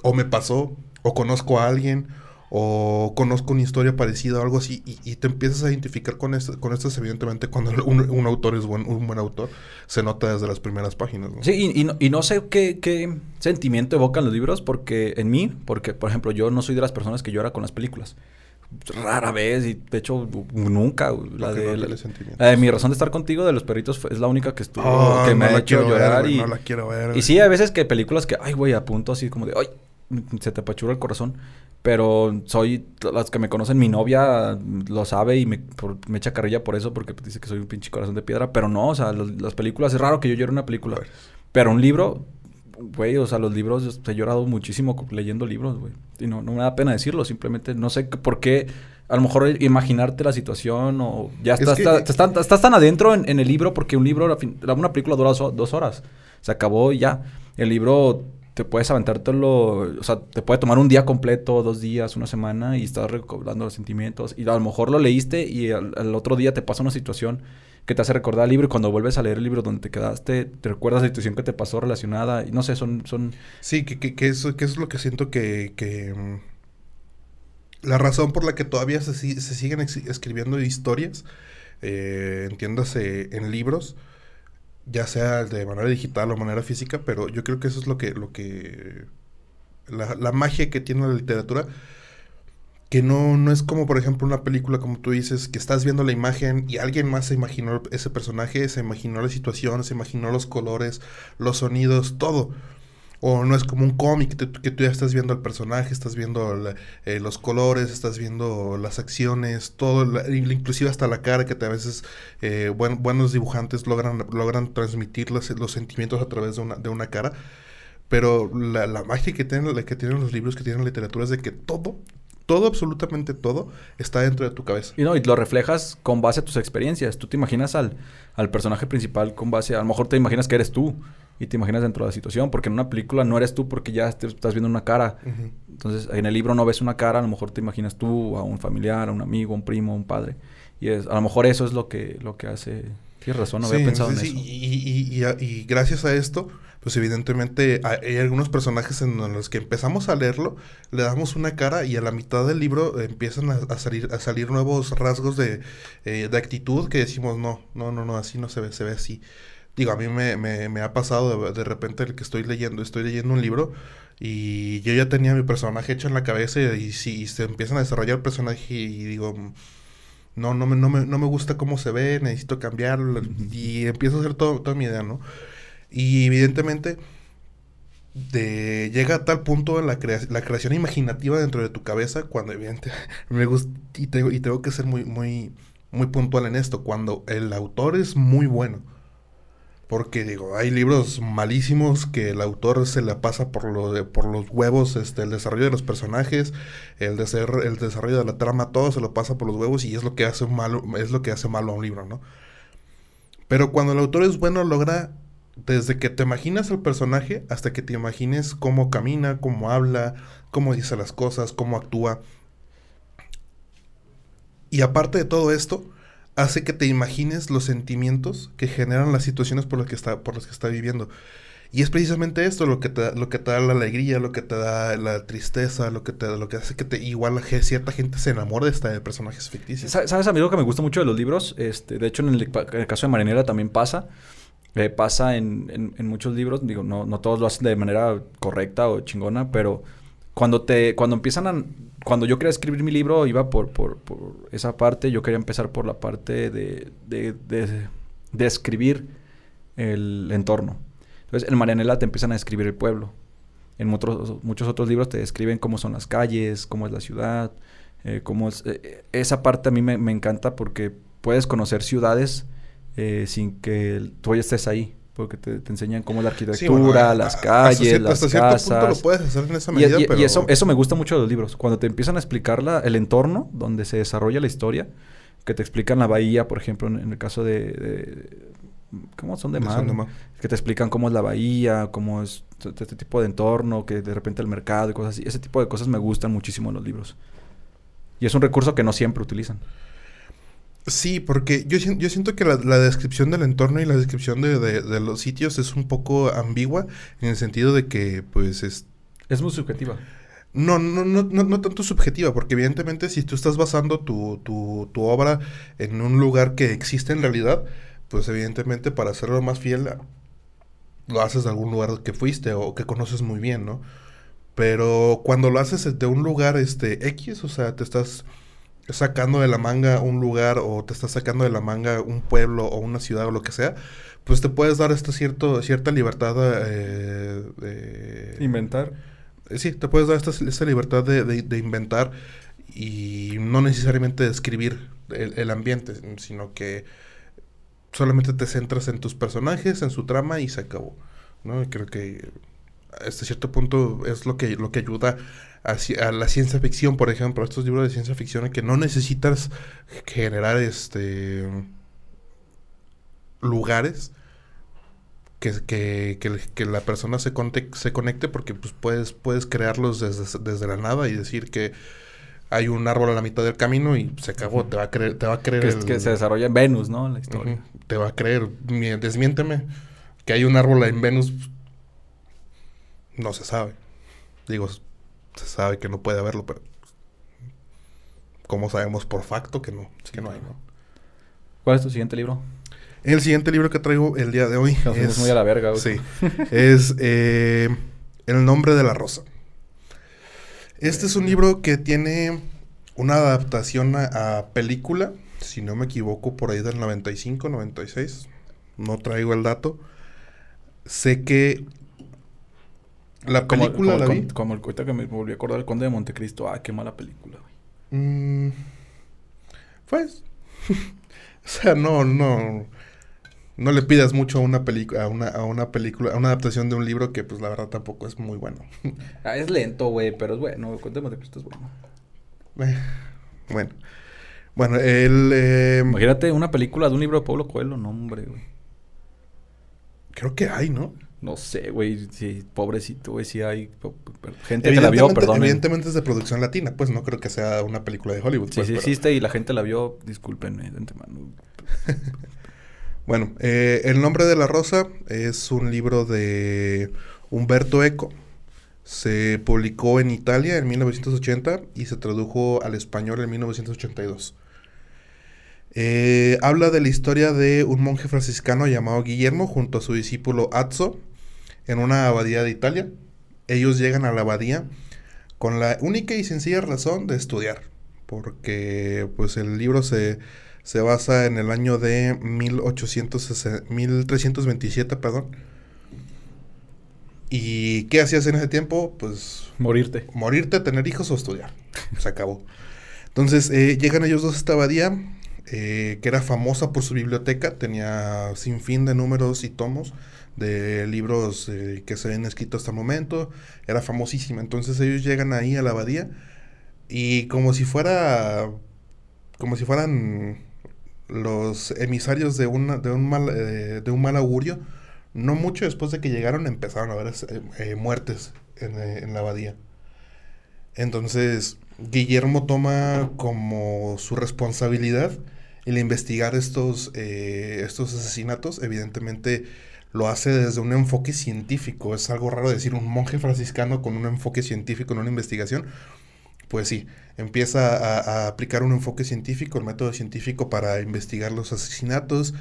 o me pasó, o conozco a alguien, o conozco una historia parecida o algo así, y, y te empiezas a identificar con esto, con estas, evidentemente, cuando un, un autor es buen, un buen autor, se nota desde las primeras páginas. ¿no?
Sí, y, y no, y no sé qué, qué sentimiento evocan los libros, porque en mí, porque por ejemplo, yo no soy de las personas que llora con las películas. Rara vez, y de hecho, nunca. La,
Porque no
de, la, la de Mi razón de estar contigo de los perritos fue- es la única que estuvo,
Ah,
que me ha hecho
ver,
llorar.
güey,
y,
no la quiero ver,
y sí, hay veces que películas que, ay, güey, a punto así como de, ay, se te apachura el corazón. Pero soy, las que me conocen, mi novia lo sabe y me, por- me echa carrilla por eso, porque dice que soy un pinche corazón de piedra. Pero no, o sea, los- las películas, es raro que yo llore una película. Pero un libro, güey, o sea, los libros, yo he llorado muchísimo leyendo libros, güey. Y no, no me da pena decirlo, simplemente no sé por qué, a lo mejor imaginarte la situación o ya
Es
estás,
que-
ta- estás, tan- estás tan adentro en, en el libro porque un libro, una película dura dos horas. Se acabó y ya. El libro te puedes aventártelo, o sea, te puede tomar un día completo, dos días, una semana y estás recobrando los sentimientos. Y a lo mejor lo leíste y al, otro día te pasa una situación que te hace recordar el libro y cuando vuelves a leer el libro donde te quedaste, te recuerdas la situación que te pasó relacionada. Y no sé, son... son
Sí, que, que, eso, que eso es lo que siento que, que, mm, la razón por la que todavía se, se siguen escribiendo historias, eh, entiéndase en libros, ya sea de manera digital o manera física, pero yo creo que eso es lo que, lo que, la, la magia que tiene la literatura, que no, no es como por ejemplo una película como tú dices, que estás viendo la imagen y alguien más se imaginó ese personaje, se imaginó la situación, se imaginó los colores, los sonidos, todo. O no es como un cómic que, que tú ya estás viendo al personaje, estás viendo eh, los colores, estás viendo las acciones, todo, la- inclusive hasta la cara que a veces eh, buen- buenos dibujantes logran, logran transmitir los, los sentimientos a través de una, de una cara. Pero la, la magia que tienen, que tienen los libros, que tienen la literatura, es de que todo, todo, absolutamente todo, está dentro de tu cabeza.
Y no, y lo reflejas con base a tus experiencias. Tú te imaginas al, al personaje principal con base... A lo mejor te imaginas que eres tú. Y te imaginas dentro de la situación. Porque en una película no eres tú porque ya te- estás viendo una cara. Entonces, en el libro no ves una cara. A lo mejor te imaginas tú a un familiar, a un amigo, a un primo, a un padre. Y es, a lo mejor eso es lo que, lo que hace... Tienes razón, no había pensado
sí,
en
sí,
eso.
Y, y- y- gracias a esto, pues evidentemente hay, hay algunos personajes en los que empezamos a leerlo, le damos una cara y a la mitad del libro empiezan a, a salir, a salir nuevos rasgos de, eh, de actitud que decimos, no, no, no, no, así no se ve, se ve así. Digo, a mí me, me, me ha pasado de, de repente el que estoy leyendo, estoy leyendo un libro y yo ya tenía mi personaje hecho en la cabeza y, si se empiezan a desarrollar el personaje y digo, no, no me, no me, no me gusta cómo se ve, necesito cambiarlo. Y empiezo a hacer todo, toda mi idea, ¿no? Y evidentemente de, llega a tal punto la, crea- la creación imaginativa dentro de tu cabeza cuando evidentemente me gusta y tengo, y tengo que ser muy, muy, muy puntual en esto, cuando el autor es muy bueno. Porque digo, hay libros malísimos que el autor se la pasa por, de- por los huevos, este, el desarrollo de los personajes, el, deser- el desarrollo de la trama, todo se lo pasa por los huevos y es lo que hace malo, es lo que hace malo a un libro, ¿no? Pero cuando el autor es bueno, logra desde que te imaginas al personaje hasta que te imagines cómo camina, cómo habla, cómo dice las cosas, cómo actúa. Y aparte de todo esto, hace que te imagines los sentimientos que generan las situaciones por las que está, por las que está viviendo. Y es precisamente esto lo que te lo que te da la alegría, lo que te da la tristeza, lo que te lo que hace que te igual cierta gente se enamore de esta de personajes ficticios.
Sa- ¿Sabes a mí lo que me gusta mucho de los libros? Este, de hecho, en el, caso de Marinera también pasa. Eh, pasa en, en- en muchos libros. Digo, no, no todos lo hacen de manera correcta o chingona, pero cuando te cuando empiezan a... Cuando yo quería escribir mi libro, iba por, por, esa parte. Yo quería empezar por la parte de, de, de, escribir el entorno. Entonces, en Marianela te empiezan a describir el pueblo. En muchos, otros libros te describen cómo son las calles, cómo es la ciudad, eh, cómo es... eh, esa parte a mí me, encanta porque puedes conocer ciudades eh, sin que tú ya estés ahí. Porque te, te enseñan cómo es la
Sí,
arquitectura,
bueno,
las calles,
hasta cier-
las
hasta cierto
casas.
punto lo puedes hacer en esa medida,
y, y
pero
eso, eso me gusta mucho de los libros. Cuando te empiezan a explicar la- el entorno donde se desarrolla la historia, que te explican la bahía, por ejemplo, en, en el caso de, de, ¿Cómo son de
De
mar?
Mar.
Que te explican cómo es la bahía, cómo es este tipo de entorno, que de repente el mercado y cosas así. Ese tipo de cosas me gustan muchísimo en los libros. Y es un recurso que no siempre utilizan.
Sí, porque yo, yo siento que la, la descripción del entorno y la descripción de, de- de los sitios es un poco ambigua en el sentido de que, pues, es,
Es muy subjetiva.
no, no, no, no, no tanto subjetiva, porque evidentemente si tú estás basando tu, tu, tu obra en un lugar que existe en realidad, pues evidentemente para hacerlo más fiel, lo haces de algún lugar que fuiste o que conoces muy bien, ¿no? Pero cuando lo haces de un lugar este X, o sea, te estás sacando de la manga un lugar o te estás sacando de la manga un pueblo o una ciudad o lo que sea, pues te puedes dar esta cierto, cierta libertad eh, de-
Inventar.
eh, Sí, te puedes dar esta, esta libertad de, de- de inventar y no necesariamente describir el, el ambiente, sino que solamente te centras en tus personajes, en su trama y se acabó. ¿no? Y creo que hasta cierto punto es lo que, lo que ayuda a, la ciencia ficción, por ejemplo, a estos libros de ciencia ficción en que no necesitas generar este lugares que, que, que, la persona se, conte- se conecte porque pues puedes, puedes crearlos desde, desde la nada y decir que hay un árbol a la mitad del camino y se acabó, te va a creer, te va a creer
Que, es-
el-
que se desarrolla en Venus, ¿no? La historia.
Te va a creer, Mi- desmiénteme que hay un árbol en Venus, no se sabe. Digo, se sabe que no puede haberlo, pero ¿cómo sabemos por facto que no,
Sí,
que no hay, no?
¿Cuál es tu siguiente libro?
El siguiente libro que traigo el día de hoy
Nos
es,
muy a la verga. güey.
sí, es eh, El nombre de la rosa. Este es un libro que tiene una adaptación a, a película, si no me equivoco, por ahí del 95, 96. No traigo el dato. Sé que la
Como,
película
como,
la
el
vi.
con- como el ahorita que me volví a acordar del Conde de Montecristo. Ah, qué mala película, güey.
Mm, pues, o sea, no, no, no le pidas mucho a una película, a una, a una película, a una adaptación de un libro que, pues, la verdad tampoco es muy bueno.
Ah, es lento, güey, pero es bueno. El Conde de Montecristo es bueno.
Eh, bueno, bueno, el, eh,
Imagínate una película de un libro de Pablo Coelho. No, hombre, güey.
creo que hay, ¿no?
No sé, güey. Sí, pobrecito, güey. Sí hay gente que la vio, perdón.
evidentemente es de producción latina, pues no creo que sea una película de Hollywood.
Sí,
pues,
sí
pero-
existe y la gente la vio. Discúlpenme de antemano.
Bueno, eh, El nombre de la rosa es un libro de Humberto Eco. Se publicó en Italia en 1980 y se tradujo al español en 1982. Eh, habla de la historia de un monje franciscano llamado Guillermo junto a su discípulo Azzo en una abadía de Italia. Ellos llegan a la abadía con la única y sencilla razón de estudiar, porque pues el libro se, se basa en el año de 1860 1327, perdón. ¿Y qué hacías en ese tiempo? Pues
Morirte.
morirte, tener hijos o estudiar. Se acabó. Entonces eh, llegan ellos dos a esta abadía, eh, que era famosa por su biblioteca, tenía sin fin de números y tomos de libros eh, que se habían escrito hasta el momento, era famosísima. Entonces ellos llegan ahí a la abadía y como si fuera, como si fueran los emisarios de, una, de, un, mal, eh, de un mal augurio, no mucho después de que llegaron empezaron a haber eh, muertes en, en la abadía. Entonces, Guillermo toma como su responsabilidad el investigar estos, estos asesinatos. Evidentemente lo hace desde un enfoque científico. Es algo raro decir un monje franciscano con un enfoque científico en una investigación. Pues sí, empieza a, aplicar un enfoque científico, el método científico para investigar los asesinatos.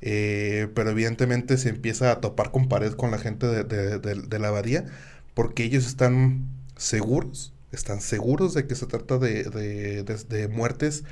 eh, pero evidentemente se empieza a topar con pared con la gente de, de- de- la abadía porque ellos están seguros, están seguros de que se trata de muertes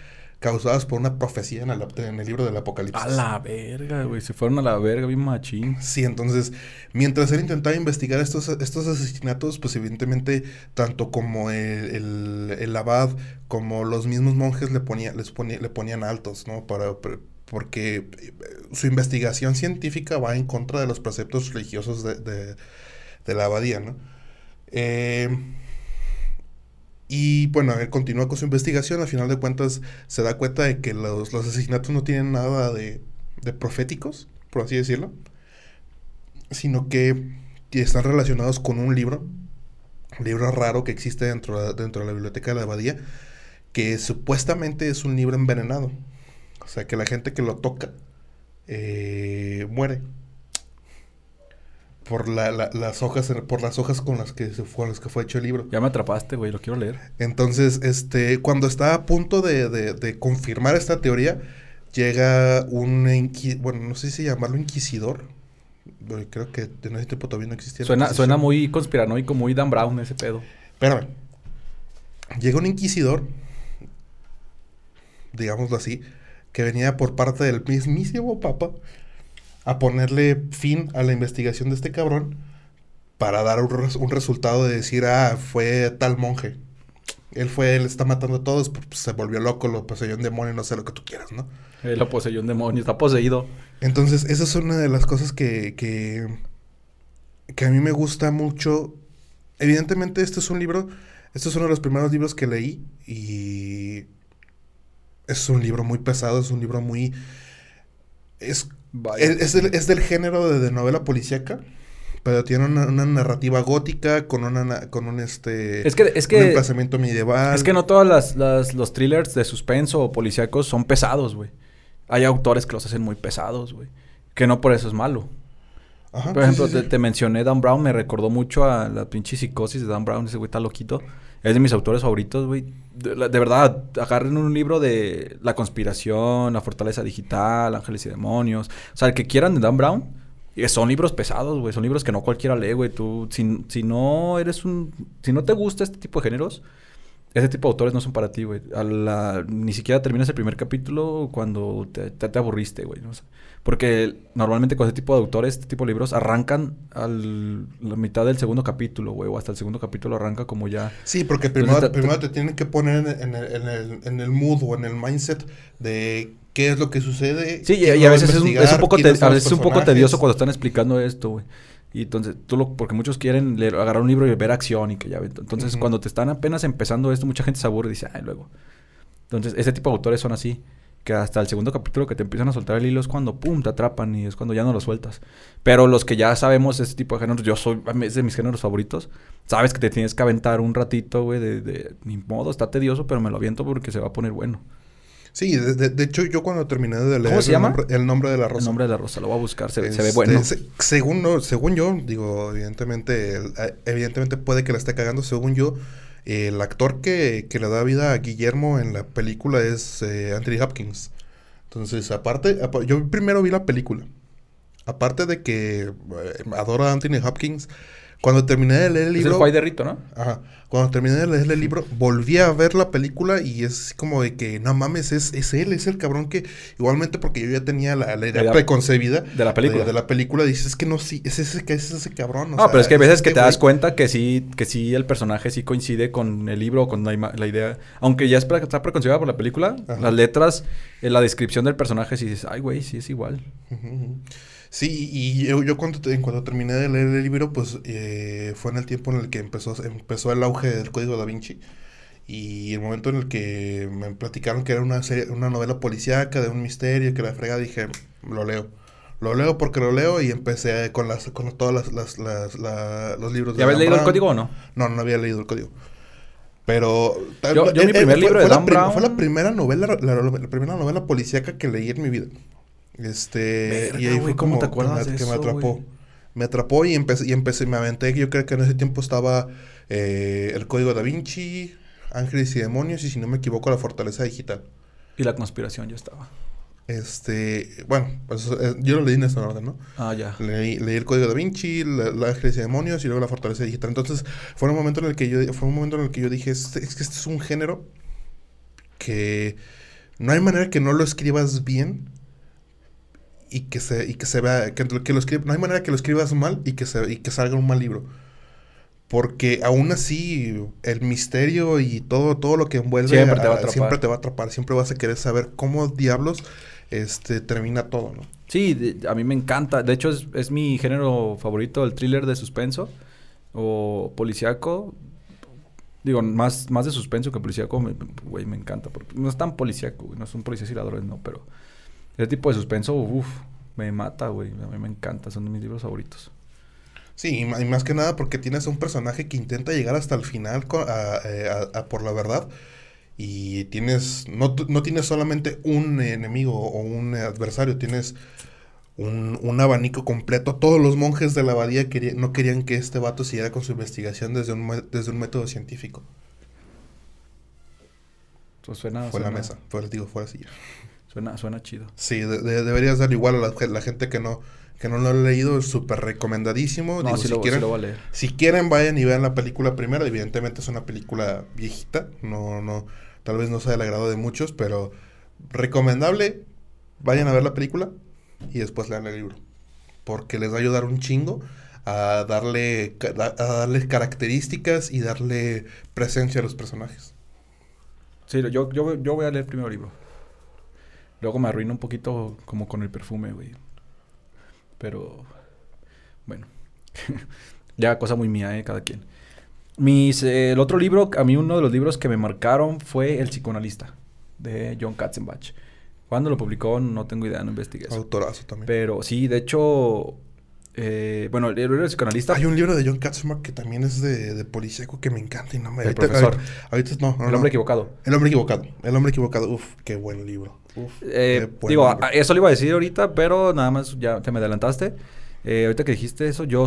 causadas por una profecía en el, en el libro del Apocalipsis.
A la verga, güey. Se fueron a la verga, bien machín.
Sí, entonces, mientras él intentaba investigar estos, estos asesinatos, pues evidentemente, tanto como el, el, el abad, como los mismos monjes le, ponía, les ponía- le ponían altos, ¿no? Para, para- porque eh, su investigación científica va en contra de los preceptos religiosos de, de- de la abadía, ¿no? Eh, y bueno, él continúa con su investigación, al final de cuentas se da cuenta de que los, los asesinatos no tienen nada de, de proféticos, por así decirlo, sino que, están relacionados con un libro, un libro raro que existe dentro, de- dentro de la biblioteca de la abadía, que supuestamente es un libro envenenado. O sea, que la gente que lo toca eh, muere. Por la- la- las hojas, por las hojas con las que se fue, con las que fue hecho el libro.
Ya me atrapaste, güey, lo quiero leer.
Entonces, este, cuando está a punto de, de- de confirmar esta teoría, llega un inqui- bueno, no sé si llamarlo inquisidor. Creo que en ese tiempo todavía no existía.
Suena, suena muy conspiranoico, muy Dan Brown ese pedo.
Espérame. Llega un inquisidor, digámoslo así, que venía por parte del mismísimo Papa a ponerle fin a la investigación de este cabrón para dar un, res- un resultado de decir, ah, fue tal monje. Él fue, él está matando a todos, pues, se volvió loco, lo poseyó un demonio, no sé lo que tú quieras, ¿no?
Él lo poseyó un demonio, está poseído.
Entonces, esa es una de las cosas que, que, que a mí me gusta mucho. Evidentemente, este es un libro, este es uno de los primeros libros que leí y es un libro muy pesado, es un libro muy... Es. Es, es del, es del género de, de novela policíaca, pero tiene una, una narrativa gótica con, una, na- con un, este,
Es que, es
un
que,
emplazamiento medieval.
es que no todas las, las- los thrillers de suspenso o policíacos son pesados, güey. Hay autores que los hacen muy pesados, güey. Que no por eso es malo.
Ajá,
Por
sí,
ejemplo,
sí,
te,
sí.
te mencioné Dan Brown, me recordó mucho a la pinche psicosis de Dan Brown, ese güey está loquito. Es de mis autores favoritos, güey. De, verdad, agarren un libro de La conspiración, La fortaleza digital, Ángeles y demonios. O sea, el que quieran de Dan Brown, eh, son libros pesados, güey. Son libros que no cualquiera lee, güey. Tú, si, si no eres un... Si no te gusta este tipo de géneros, ese tipo de autores no son para ti, güey. Ni siquiera terminas el primer capítulo cuando te, te- te aburriste, güey. no sé. Porque normalmente con ese tipo de autores, este tipo de libros, arrancan a la mitad del segundo capítulo, güey. O hasta el segundo capítulo arranca como ya...
Sí, porque primero,
Entonces,
primero te tienen que poner en, el, en, el, en el mood o en el mindset de qué es lo que sucede.
Sí, y, a veces es un, es un
investigar,
poco, te-
quiénes son
a
los
veces es un poco
personajes.
tedioso cuando están explicando esto, güey. Y entonces, tú lo, porque muchos quieren leer, agarrar un libro y ver acción y que ya. Entonces, cuando te están apenas empezando esto, mucha gente se aburre y dice, ay, luego. Entonces, ese tipo de autores son así. Que hasta el segundo capítulo que te empiezan a soltar el hilo es cuando, pum, te atrapan y es cuando ya no lo sueltas. Pero los que ya sabemos este tipo de géneros, yo soy, es de mis géneros favoritos. Sabes que te tienes que aventar un ratito, güey, de, de, ni modo, está tedioso, pero me lo aviento porque se va a poner bueno.
Sí, de, de- de hecho yo cuando terminé de leer
¿Cómo se
el,
llama?
nombre, el nombre de la rosa.
El nombre de la rosa, lo voy a buscar, se, se ve
este,
bueno.
se- según, no- según yo, digo, evidentemente, eh, evidentemente puede que la esté cagando, según yo, el actor que, que le da vida a Guillermo en la película es eh, Anthony Hopkins. Entonces, aparte, apa- yo primero vi la película. Aparte de que eh, adoro a Anthony Hopkins, cuando terminé de leer el
Es el
libro...
Juay de Rito, ¿no?
Ajá. Cuando terminé de leer el libro, volví a ver la película y es como de que, no mames, es, es él, es el cabrón que, igualmente porque yo ya tenía la, la idea preconcebida
de la película.
De, de la película, dices, es que no, sí, es ese, que es ese cabrón. o
No,
sea,
pero es que hay veces que
este
te das cuenta que sí, que sí el personaje sí coincide con el libro o con la, idea. Aunque ya es pre- está preconcebida por la película,
Ajá.
las letras, en la descripción del personaje, sí dices, ay, güey, sí es igual.
Ujú. Sí, y yo, yo cuando, te- en cuando terminé de leer el libro, pues eh, fue en el tiempo en el que empezó, empezó el auge del Código Da Vinci. Y el momento en el que me platicaron que era una serie, una novela policíaca de un misterio, que la frega, dije, lo leo. Lo leo porque lo leo y empecé con las con todas las, las, las- la- los libros
¿Ya habías leído el código o no?
No, no había leído el código. Pero
Yo- mi
eh,
primer
eh,
libro
fue,
de
fue la
Dan
prim-
Brown-
fue la primera novela la, la- la primera novela policíaca que leí en mi vida. Este
Verga,
y ahí fue
¿cómo
como
te acuerdas
que me,
de
que me
eso,
atrapó. Me atrapó y empecé y empecé me aventé, yo creo que en ese tiempo estaba eh, el Código Da Vinci, Ángeles y Demonios y si no me equivoco la Fortaleza Digital.
Y la conspiración ya estaba.
Este, bueno, pues, eh, yo lo leí en esta orden, ¿no?
Ah, ya.
Leí, leí el Código Da Vinci, la, la Ángeles y Demonios y luego la Fortaleza Digital. Entonces, fue un momento en el que yo, fue un momento en el que yo dije, "Este- es que este es un género que no hay manera que no lo escribas bien y que se, y que se vea, que, que lo escri- no hay manera que lo escribas mal y que, se, y que salga un mal libro. Porque aún así, el misterio y todo, todo lo que envuelve
Siempre te va a
a-
atrapar.
siempre te va a atrapar. Siempre vas a querer saber cómo diablos este, termina todo, ¿no?
Sí, de- a mí me encanta. De hecho, es, es mi género favorito, el thriller de suspenso o policíaco. Digo, más, más de suspenso que policíaco, me- güey, me encanta. Porque no es tan policíaco, güey, no son policías y ladrones, no, pero ese tipo de suspenso, uff, me mata, güey. A mí me encanta, son de mis libros favoritos.
Sí, y más que nada porque tienes a un personaje que intenta llegar hasta el final a- eh, a- a por la verdad. Y tienes, no, no tienes solamente un enemigo o un adversario, tienes un, un abanico completo. Todos los monjes de la abadía quería- no querían que este vato siguiera con su investigación desde un, desde un método científico.
Pues suena,
Fue la mesa, fue, digo, fue la silla.
Suena, suena chido.
Sí, de- de- deberías dar igual a la, ge- la gente que no, que no lo ha leído, es súper recomendadísimo.
No,
Digo,
sí,
si
lo,
quieren. Si quieren, vayan y vean la película primero. Evidentemente es una película viejita. No, no, tal vez no sea del agrado de muchos, pero recomendable. Vayan a ver la película y después lean el libro. Porque les va a ayudar un chingo a darle, a darle características y darle presencia a los personajes.
Sí, yo, yo, yo voy a leer primero el libro. Luego me arruino un poquito como con el perfume, güey. Pero, bueno. ya cosa muy mía, ¿eh? Cada quien. Mis, eh, el otro libro, a mí uno de los libros que me marcaron fue El psicoanalista, de John Katzenbach. ¿Cuándo lo publicó? No tengo idea, no investigué eso.
Autorazo también.
Pero sí, de hecho, eh, bueno, el libro del psicoanalista...
Hay un libro de John Katzenbach que también es de, de policíaco que me encanta y no me...
El
ahorita-
profesor.
ahorita- ahorita no, no,
El
no.
hombre equivocado.
El hombre equivocado. El hombre equivocado. Uf, qué buen libro. Uf,
Eh,
buen
digo,
libro.
eso lo iba a decir ahorita, pero nada más ya te me adelantaste. Eh, ahorita que dijiste eso, yo...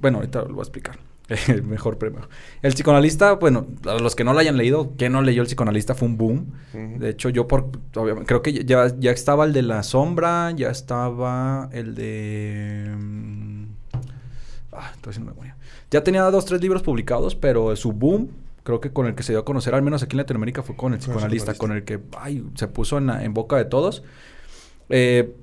Bueno, ahorita lo voy a explicar. Mejor primero. El psicoanalista, bueno, a los que no lo hayan leído, ¿quién no leyó el psicoanalista? Fue un boom. De hecho, yo por... obviamente, creo que ya, ya estaba el de la sombra, ya estaba el de... mm, Ah, estoy haciendo memoria. Ya tenía dos, tres libros publicados, pero su boom, creo que con el que se dio a conocer, al menos aquí en Latinoamérica, fue con el
Con el
psicoanalista, con el que ay, se puso en, en boca de todos. Eh,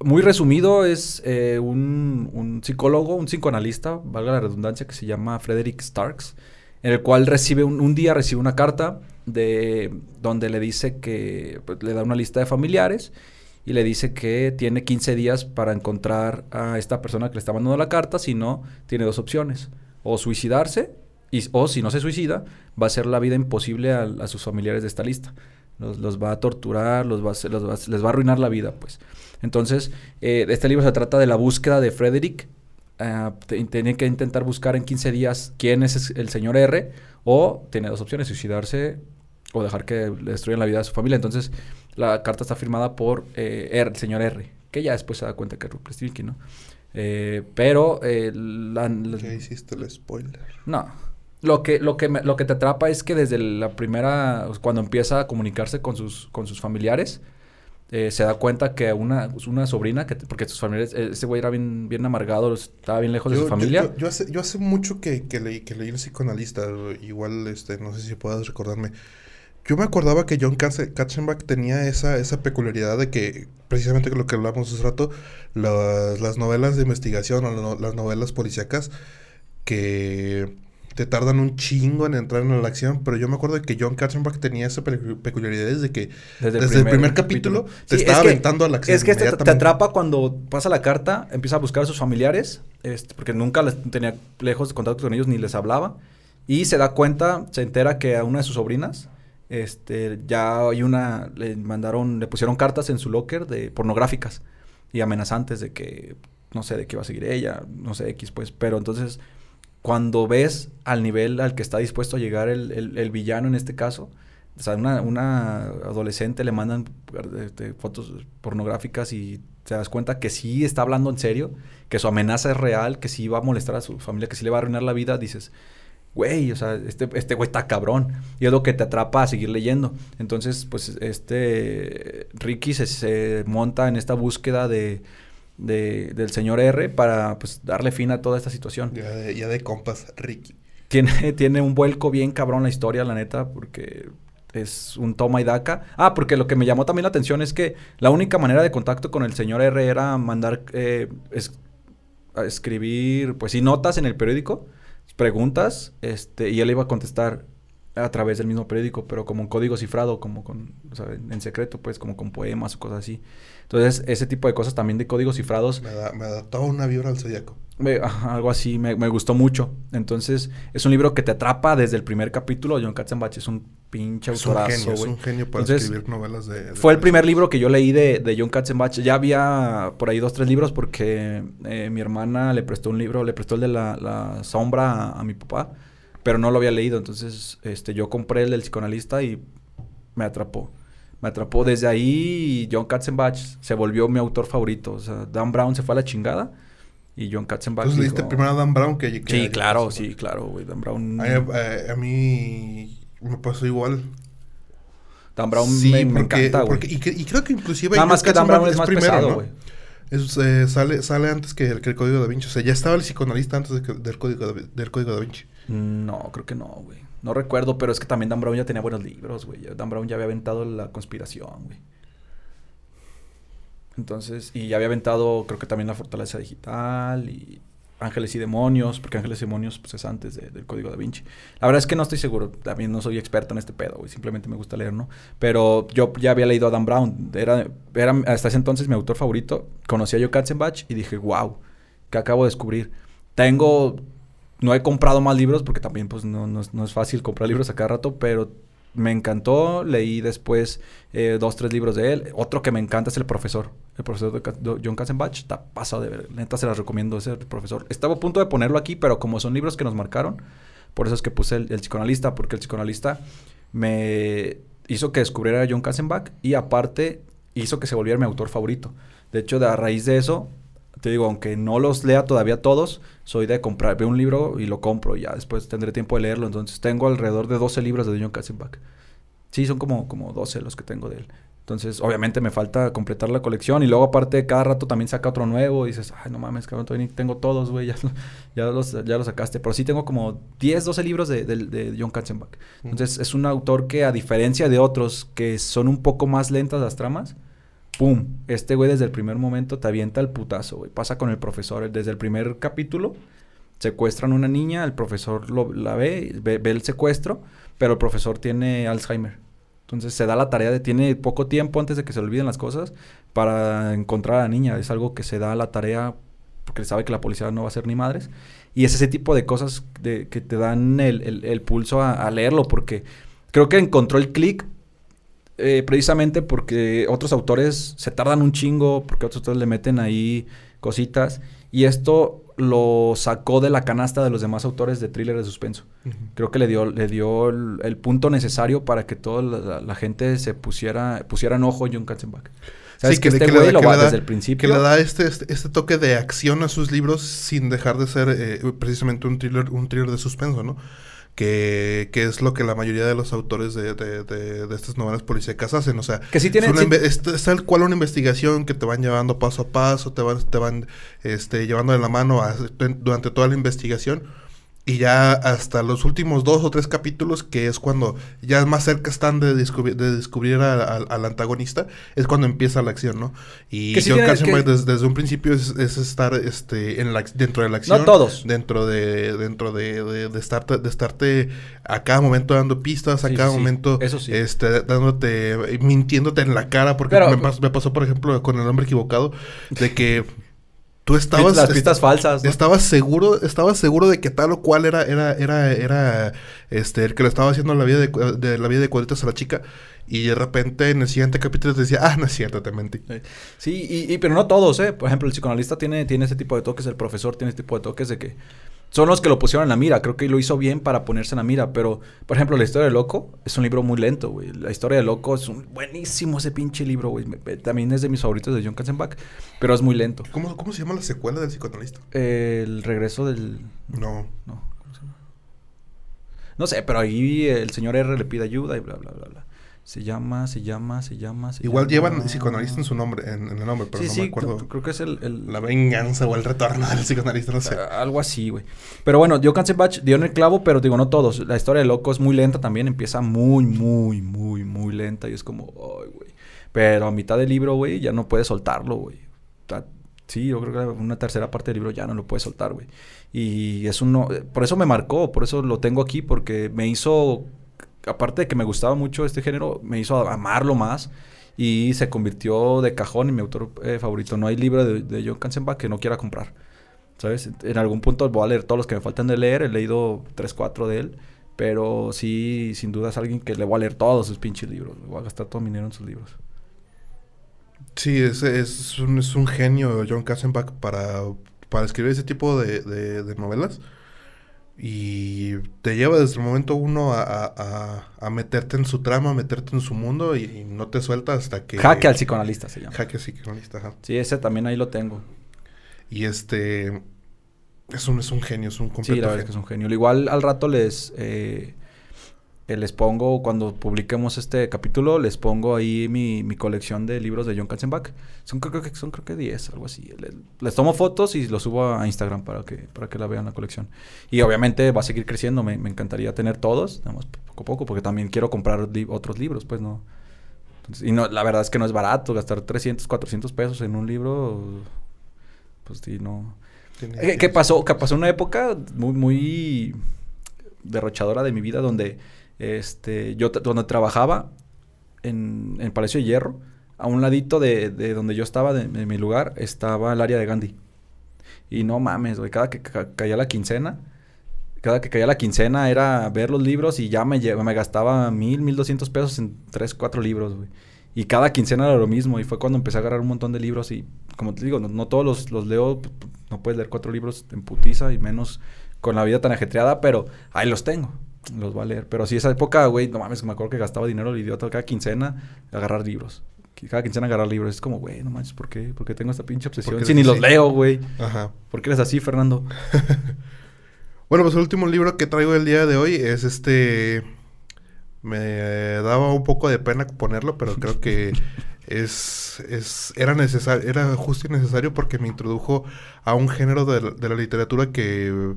muy resumido, es eh, un, un psicólogo, un psicoanalista, valga la redundancia, que se llama Frederick Starks, en el cual recibe un, un día recibe una carta de donde le dice que pues, le da una lista de familiares y le dice que tiene 15 días para encontrar a esta persona que le está mandando la carta, si no, tiene dos opciones, o suicidarse, y, o si no se suicida, va a hacer la vida imposible a sus familiares de esta lista. Los, los va a torturar, los va a los va a- les va a arruinar la vida, pues. Entonces, eh, este libro se trata de la búsqueda de Frederick. ah, tiene que intentar buscar en 15 días quién es el señor R, o tiene dos opciones, suicidarse o dejar que le destruyan la vida a su familia. Entonces, la carta está firmada por eh, R, el señor R, que ya después se da cuenta que es Rupert Stilke, ¿no? Eh, pero eh, la- la-
Ya hiciste el spoiler.
no. Lo que, lo, que me- lo que te atrapa es que desde la primera, cuando empieza a comunicarse con sus, con sus familiares, eh, se da cuenta que una, una sobrina, que, porque sus familiares, eh, ese güey era bien, bien amargado, estaba bien lejos de
Yo,
su
yo-
familia.
yo- yo hace, yo hace mucho que, que leí, que leí el psicoanalista. Igual, este, no sé si puedas recordarme. Yo me acordaba que John Katze- Katzenbach tenía esa, esa peculiaridad de que, precisamente lo que hablamos hace rato, las, las novelas de investigación o las novelas policíacas que te tardan un chingo en entrar en la acción, pero yo me acuerdo de que John Katzenbach tenía esa pecu- peculiaridad desde que desde, el primer, capítulo, te
Sí,
estaba
es que-
aventando a la acción.
Es que este te, atrapa cuando pasa la carta, empieza a buscar a sus familiares, este, porque nunca les tenía lejos de contacto con ellos ni les hablaba. Y se da cuenta, se entera que a una de sus sobrinas, este, ya hay una, le mandaron, le pusieron cartas en su locker de pornográficas y amenazantes de que, no sé, de que iba a seguir ella, no sé, X pues. Pero entonces, cuando ves al nivel al que está dispuesto a llegar el, el- villano en este caso, o sea, una, una adolescente le mandan este, fotos pornográficas y te das cuenta que sí está hablando en serio, que su amenaza es real, que sí va a molestar a su familia, que sí le va a arruinar la vida, dices, güey, o sea, este, este güey está cabrón. Y es lo que te atrapa a seguir leyendo. Entonces, pues, este Ricky se, se monta en esta búsqueda de, de- del señor R para, pues, darle fin a toda esta situación.
Ya de, ya de compas, Ricky.
Tiene, tiene un vuelco bien cabrón la historia, la neta, porque es un toma y daca. Ah, porque lo que me llamó también la atención es que la única manera de contacto con el señor R era mandar, eh, es- a escribir, pues sí, notas en el periódico, preguntas, este, y él iba a contestar a través del mismo periódico, pero como un código cifrado, como con, o sea, en en secreto, pues, como con poemas o cosas así. Entonces, ese tipo de cosas también de códigos cifrados
Me da, me da toda una vibra al zodiaco.
Me- algo así, me, me gustó mucho. Entonces, es un libro que te atrapa desde el primer capítulo. John Katzenbach es un pinche
Es un
autorazo,
genio, es un genio para
Entonces,
escribir novelas de... de-
Fue el primer libro que yo leí de, de John Katzenbach. Ya había por ahí dos, tres libros porque eh, mi hermana le prestó un libro, le prestó el de la, la sombra a, a mi papá, pero no lo había leído. Entonces, este, yo compré el del psicoanalista y me atrapó. Me atrapó. Desde ahí John Katzenbach se volvió mi autor favorito. O sea, Dan Brown se fue a la chingada y John Katzenbach
Entonces leíste
dijo-
primero a Dan Brown que... que
Sí, claro, sí, claro, güey. Dan Brown...
A, a- a mí me pasó igual.
Dan Brown
sí,
me, me
porque,
encanta, güey.
y, creo que inclusive...
Nada más que Dan Brown es más pesado, güey.
Es, eh, sale, sale antes que el, que el Código da Vinci. O sea, ya estaba el psicoanalista antes de que- del, código da, del Código da Vinci.
No, creo que no, güey. No recuerdo, pero es que también Dan Brown ya tenía buenos libros, güey. Dan Brown ya había aventado la conspiración, güey. Entonces, y ya había aventado, creo que también la fortaleza digital y Ángeles y Demonios, porque Ángeles y Demonios pues, es antes de- del Código da Vinci. La verdad es que no estoy seguro, también no soy experto en este pedo, güey. Simplemente me gusta leer, ¿no? Pero yo ya había leído a Dan Brown, era, era hasta ese entonces mi autor favorito. Conocí a Joe Katzenbach y dije, wow, ¿qué acabo de descubrir? Tengo no he comprado más libros porque también pues no, no es- no es fácil comprar libros a cada rato, pero me encantó. Leí después eh, dos, tres libros de él. Otro que me encanta es El Profesor. El profesor de John Katzenbach. Está pasado de ver. Neta se las recomiendo ese profesor. Estaba a punto de ponerlo aquí, pero como son libros que nos marcaron, por eso es que puse el, el psicoanalista, porque el psicoanalista me hizo que descubriera a John Katzenbach y aparte hizo que se volviera mi autor favorito. De hecho, de, a raíz de eso, te digo, aunque no los lea todavía todos, soy de comprar, veo un libro y lo compro y ya después tendré tiempo de leerlo. Entonces tengo alrededor de 12 libros de John Katzenbach. Sí, son como, como 12 los que tengo de él. Entonces, obviamente me falta completar la colección y luego aparte cada rato también saca otro nuevo y dices, ay, no mames, cabrón, todavía ni tengo todos, güey, ya, ya, los, ya los sacaste. Pero sí tengo como 10, 12 libros de, de- de John Katzenbach. Entonces, es un autor que a diferencia de otros que son un poco más lentas las tramas, ¡pum! Este güey desde el primer momento te avienta el putazo, güey. Pasa con el profesor. Desde el primer capítulo secuestran una niña, el profesor lo, la ve, ve, ve el secuestro, pero el profesor tiene Alzheimer. Entonces se da la tarea de, tiene poco tiempo antes de que se olviden las cosas para encontrar a la niña. Es algo que se da la tarea porque sabe que la policía no va a ser ni madres. Y es ese tipo de cosas que te dan el pulso a, a leerlo porque creo que encontró el clic eh, precisamente porque otros autores se tardan un chingo, porque otros autores le meten ahí cositas. Y esto lo sacó de la canasta de los demás autores de thriller de suspenso. Creo que le dio, le dio el, el punto necesario para que toda la, la gente se pusiera, pusiera en ojo en John Katzenbach. Sabes
Sí,
que,
le-
este
le da-
güey lo
que
va
le da-
desde el principio.
Que le da este, este, este toque de acción a sus libros sin dejar de ser eh, precisamente un thriller, un thriller de suspenso, ¿no? Que, que es lo que la mayoría de los autores de, de, de- de estas novelas policíacas hacen. O sea,
Que sí tiene-
es, una
sí-
inve- es, es tal cual una investigación que te van llevando paso a paso, te van, te van este, llevando de la mano a- durante toda la investigación. Y ya hasta los últimos dos o tres capítulos, que es cuando ya más cerca están de, descubrir de descubrir a- a- al antagonista, es cuando empieza la acción, ¿no? Y
Que sí
John
que-
desde, un principio es, es estar este, en la, dentro de la acción.
No todos.
Dentro de, dentro de, de, de estarte, de estarte a cada momento dando pistas, a
Sí,
cada
sí,
momento
eso sí.
este, dándote, mintiéndote en la cara, porque
Pero-
me, pas- me pasó, por ejemplo, con el hombre equivocado, de que tú estabas...
las pistas falsas. ¿no?
Estabas seguro, estabas seguro de que tal o cual era, era, era, era, este, el que le estaba haciendo la vida de la vida de cuadritos a la chica. Y de repente en el siguiente capítulo te decía, ah, no es cierto, te mentí.
Sí, y, y- pero no todos, ¿eh? Por ejemplo, el psicoanalista tiene, tiene ese tipo de toques, el profesor tiene ese tipo de toques de que son los que lo pusieron en la mira. Creo que lo hizo bien para ponerse en la mira. Pero, por ejemplo, La historia del loco es un libro muy lento, güey. La historia del loco es un buenísimo ese pinche libro, güey. También es de mis favoritos de John Katzenbach, pero es muy lento.
¿Cómo, ¿Cómo se llama la secuela del psicoanalista?
El regreso del...
No.
No, ¿cómo se llama? No sé, pero ahí el señor R le pide ayuda y bla, bla, bla, bla. Se llama, se llama, se llama, se
Igual
llama-
llevan psicoanalista en su nombre, en, en el nombre, pero
sí,
no
sí,
me acuerdo.
creo, que es el... el-
La venganza o el retorno del psicoanalista, no sé.
Algo así, güey. Pero bueno, Joe Katzenbach dio en el clavo, pero digo, no todos. La historia de Loco es muy lenta también. Empieza muy, muy, muy, muy lenta. Y es como, ay, güey. Pero a mitad del libro, güey, ya no puedes soltarlo, güey. Sí, yo creo que una tercera parte del libro ya no lo puedes soltar, güey. Y es uno... Por eso me marcó, por eso lo tengo aquí, porque me hizo... Aparte de que me gustaba mucho este género, me hizo amarlo más. Y se convirtió de cajón en mi autor eh, favorito. No hay libro de, John Katzenbach que no quiera comprar. ¿Sabes? En algún punto voy a leer todos los que me faltan de leer. He leído 3, 4 de él. Pero sí, sin duda es alguien que le voy a leer todos sus pinches libros. Voy a gastar todo mi dinero en sus libros.
Sí, es, es, un, es un genio John Kassenbach para, para escribir ese tipo de, de novelas. Y te lleva desde el momento uno a, a, a, meterte en su trama, a meterte en su mundo y, y, no te suelta hasta que...
Jaque al psicoanalista se llama.
Jaque al psicoanalista, ajá.
Sí, ese también ahí lo tengo.
Y este... Es un, es un genio, es un completo
Sí, la verdad es que es un genio. Igual al rato les... Eh, les pongo, cuando publiquemos este capítulo, les pongo ahí mi, mi colección de libros de John Katzenbach. Son creo que son creo que 10, algo así. Les, les, tomo fotos y los subo a Instagram para que, para que la vean la colección. Y obviamente va a seguir creciendo. Me, me encantaría tener todos, nada poco a poco, porque también quiero comprar li otros libros, pues no. Entonces, y no, la verdad es que no es barato gastar 300, 400 pesos en un libro. Pues sí, no. ¿Qué, ¿Qué pasó? Que pasó una época muy, muy derrochadora de mi vida donde este, yo donde trabajaba en, en, Palacio de Hierro, a un ladito de, de donde yo estaba, de, mi lugar, estaba el área de Gandhi. Y no mames, güey, cada que ca caía la quincena, cada que caía la quincena era ver los libros y ya me, me gastaba mil, mil doscientos pesos en tres, cuatro libros, güey. Y cada quincena era lo mismo. Y fue cuando empecé a agarrar un montón de libros. Y como te digo, no, no todos los, los, leo. No puedes leer cuatro libros en putiza y menos con la vida tan ajetreada. Pero ahí los tengo los va a leer. Pero sí, esa época, güey, no mames, me acuerdo que gastaba dinero el idiota cada quincena agarrar libros. Cada quincena agarrar libros. Es como, güey, no manches, ¿por qué? ¿Por qué tengo esta pinche obsesión? Si ni los leo, güey. Ajá. ¿Por qué eres así, Fernando?
bueno, pues el último libro que traigo el día de hoy es este... Me daba un poco de pena ponerlo, pero creo que es, es era necesario, era justo y necesario porque me introdujo a un género de, de la literatura que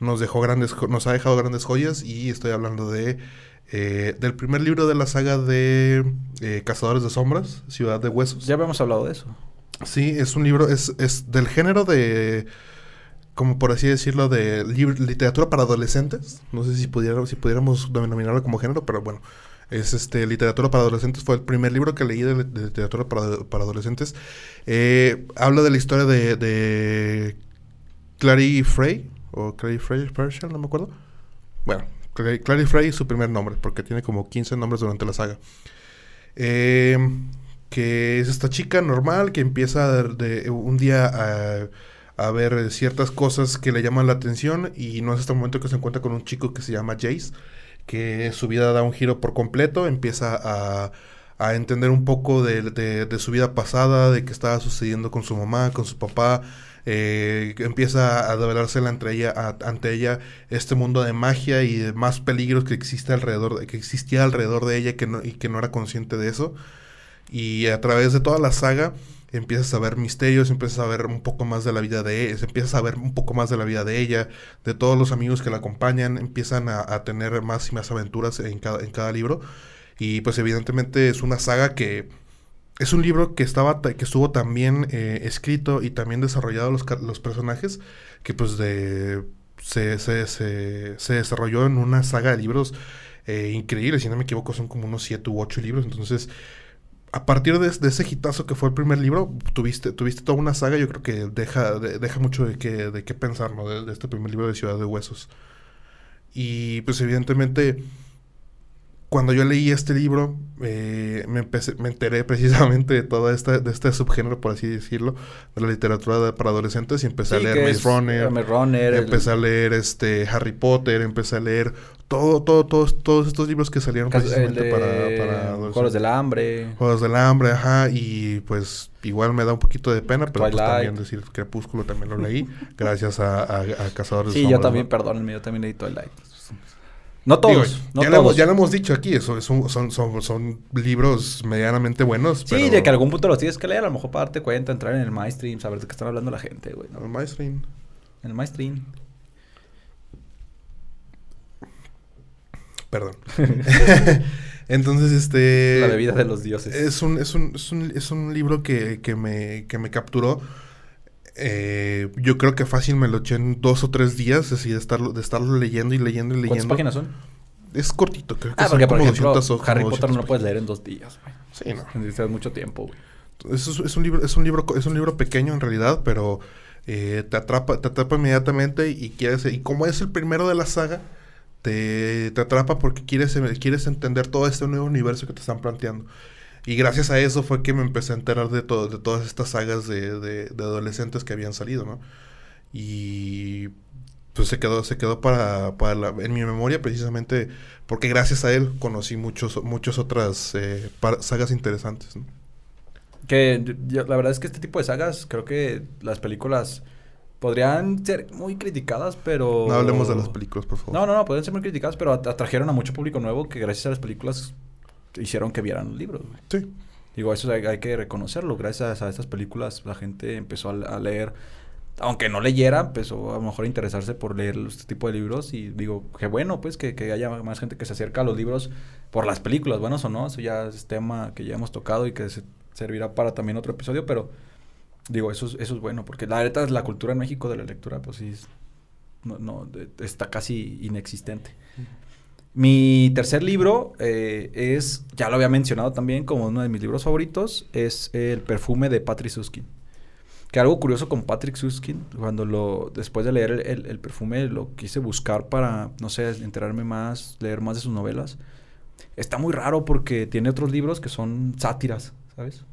nos dejó grandes nos ha dejado grandes joyas y estoy hablando de eh, del primer libro de la saga de eh, Cazadores de Sombras, Ciudad de Huesos.
Ya habíamos hablado de eso.
Sí, es un libro, es, es del género de, como por así decirlo, de literatura para adolescentes. No sé si, pudiéramos, si pudiéramos denominarlo como género, pero bueno, es este literatura para adolescentes. Fue el primer libro que leí de, de literatura para, para adolescentes. Eh, habla de la historia de, de Clary Frey, o Clary Frey Marshall, no me acuerdo. Bueno, Clary Frey es su primer nombre, porque tiene como 15 nombres durante la saga. Eh, que es esta chica normal que empieza de, un día a, ver ciertas cosas que le llaman la atención y no es hasta el momento que se encuentra con un chico que se llama Jace, que su vida da un giro por completo, empieza a, entender un poco de, de su vida pasada, de qué estaba sucediendo con su mamá, con su papá, eh, empieza a develarse entre ella, a, ante ella este mundo de magia y de más peligros que existe alrededor, que existía alrededor de ella que no, y que no era consciente de eso. Y a través de toda la saga empiezas a ver misterios, empiezas a ver un poco más de la vida de ella, empiezas a ver un poco más de la vida de ella, de todos los amigos que la acompañan, empiezan a, a tener más y más aventuras en cada, en cada libro. Y pues evidentemente es una saga que es un libro que estaba que estuvo también eh, escrito y también desarrollado los, los personajes que pues de se, se, se, se, desarrolló en una saga de libros eh, increíbles si no me equivoco son como unos siete u ocho libros entonces a partir de, ese hitazo que fue el primer libro tuviste tuviste toda una saga yo creo que deja de, deja mucho de qué de qué pensar ¿no? de, de este primer libro de Ciudad de Huesos y pues evidentemente cuando yo leí este libro, eh, me, empecé, me enteré precisamente de todo este, de este subgénero, por así decirlo, de la literatura de, para adolescentes y empecé sí, a leer Maze Runner,
Runner,
empecé el... a leer este Harry Potter, empecé a leer todo, todo, todos, todos estos libros que salieron precisamente
de...
para, para
Juegos del Hambre.
Juegos del Hambre, ajá, y pues igual me da un poquito de pena, pero pues también decir Crepúsculo también lo leí, gracias a, a, a Cazadores
sí,
de
Sí, yo también, perdónenme, yo también leí Twilight. No todos.
Digo,
no
ya,
todos.
Lo hemos, ya, lo hemos, dicho aquí, eso, son, son, son, son, libros medianamente buenos.
Sí, pero... de que algún punto los tienes que leer, a lo mejor para darte cuenta, entrar en el MyStream, saber de qué están hablando la gente, güey. ¿no?
El MyStream.
En el MyStream.
Perdón. Entonces, este...
La bebida de los dioses.
Es un, es un, es un, es un libro que, que, me, que me capturó. Eh, yo creo que fácil me lo eché en dos o tres días, así de estarlo, de estarlo leyendo y leyendo y leyendo.
¿Cuántas páginas son?
Es cortito, creo que
ah,
son
porque,
como
por ejemplo,
200
Harry Potter no lo puedes leer en dos días, güey.
Sí, no.
Necesitas mucho tiempo, güey.
Es, es, un libro, es un libro, es un libro pequeño en realidad, pero eh, te atrapa, te atrapa inmediatamente y quieres, y como es el primero de la saga, te, te atrapa porque quieres, quieres entender todo este nuevo universo que te están planteando. Y gracias a eso fue que me empecé a enterar de, todo, de todas estas sagas de, de, de adolescentes que habían salido, ¿no? Y pues se quedó, se quedó para, para la- en mi memoria precisamente porque gracias a él conocí muchos, muchas otras eh, par- sagas interesantes. ¿no?
Que yo- la verdad es que este tipo de sagas, creo que las películas podrían ser muy criticadas, pero...
No hablemos de las películas, por favor.
No, no, no, podrían ser muy criticadas, pero at- atrajeron a mucho público nuevo que gracias a las películas hicieron que vieran los libros. güey.
Sí.
Digo, eso hay, hay que reconocerlo. Gracias a estas películas la gente empezó a, a leer, aunque no leyera, empezó a lo mejor a interesarse por leer este tipo de libros. Y digo, qué bueno, pues, que, que haya más gente que se acerca a los libros por las películas, buenos o no. Eso ya es tema que ya hemos tocado y que se- servirá para también otro episodio, pero digo, eso es, eso es bueno, porque la neta, la cultura en México de la lectura, pues sí, es- no, no, está casi inexistente. Mi tercer libro eh, es, ya lo había mencionado también como uno de mis libros favoritos, es El perfume de Patrick Susskind. Que algo curioso con Patrick Susskind, cuando lo, después de leer el, perfume, lo quise buscar para, no sé, enterarme más, leer más de sus novelas. Está muy raro porque tiene otros libros que son sátiras, ¿sabes?